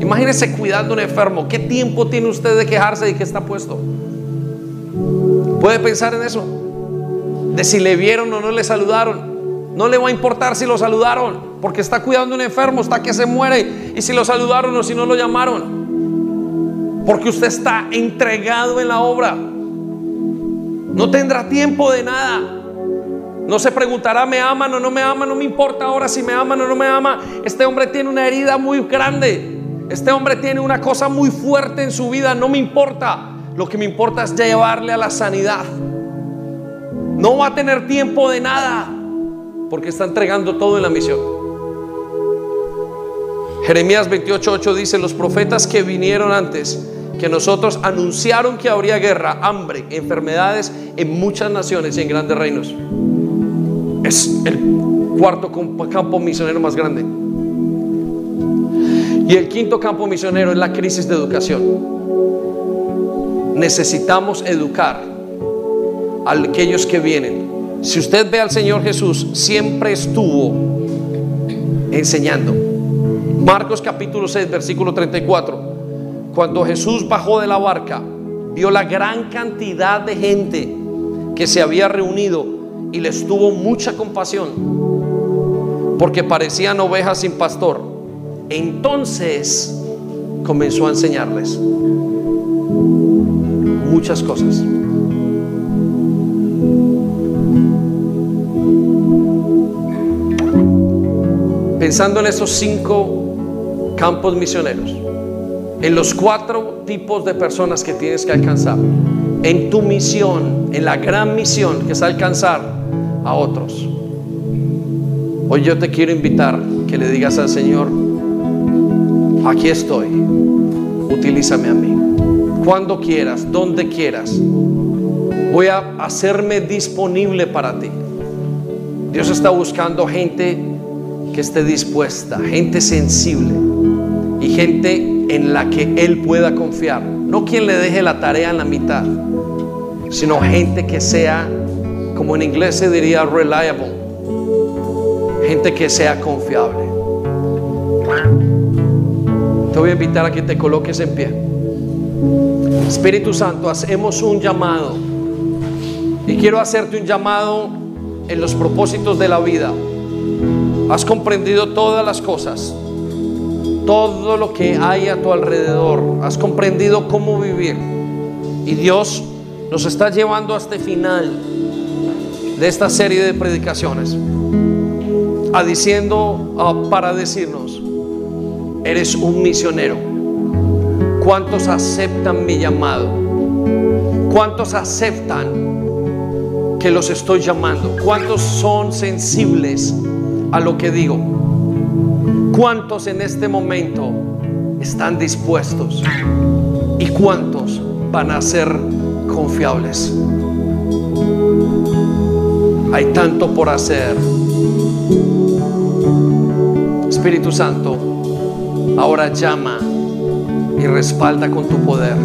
Imagínese cuidando a un enfermo. ¿Qué tiempo tiene usted de quejarse de que está puesto? ¿Puede pensar en eso? De si le vieron o no le saludaron. No le va a importar si lo saludaron, porque está cuidando a un enfermo, está que se muere, y si lo saludaron o si no lo llamaron. Porque usted está entregado en la obra. No tendrá tiempo de nada. No se preguntará, ¿me aman o no me aman? No me importa ahora si me aman o no me aman. Este hombre tiene una herida muy grande. Este hombre tiene una cosa muy fuerte en su vida. No me importa. Lo que me importa es llevarle a la sanidad. No va a tener tiempo de nada porque está entregando todo en la misión. Jeremías 28:8 dice, los profetas que vinieron antes que nosotros anunciaron que habría guerra, hambre, enfermedades en muchas naciones y en grandes reinos. Es el cuarto campo misionero más grande. Y el quinto campo misionero es la crisis de educación. Necesitamos educar aquellos que vienen si usted ve al Señor Jesús, siempre estuvo enseñando. Marcos capítulo 6, versículo 34. Cuando Jesús bajó de la barca, vio la gran cantidad de gente que se había reunido y les tuvo mucha compasión, porque parecían ovejas sin pastor. Entonces comenzó a enseñarles muchas cosas. Pensando en esos cinco campos misioneros, en los cuatro tipos de personas que tienes que alcanzar, en tu misión, en la gran misión que es alcanzar a otros. Hoy yo te quiero invitar que le digas al Señor, aquí estoy, utilízame a mí, cuando quieras, donde quieras, Voy a hacerme disponible para ti. Dios está buscando gente que esté dispuesta, gente sensible y gente en la que Él pueda confiar. No quien le deje la tarea en la mitad, sino gente que sea, como en inglés se diría, reliable. Gente que sea confiable. Te voy a invitar a que te coloques en pie. Espíritu Santo, hacemos un llamado. Y quiero hacerte un llamado en los propósitos de la vida. Has comprendido todas las cosas, todo lo que hay a tu alrededor. Has comprendido cómo vivir. Y Dios nos está llevando hasta el final de esta serie de predicaciones. A diciendo, para decirnos, eres un misionero. ¿Cuántos aceptan mi llamado? ¿Cuántos aceptan que los estoy llamando? ¿Cuántos son sensibles a lo que digo? ¿Cuántos en este momento están dispuestos? ¿Y cuántos van a ser confiables? Hay tanto por hacer. Espíritu Santo, ahora llama y respalda con tu poder.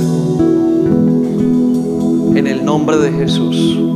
En el nombre de Jesús.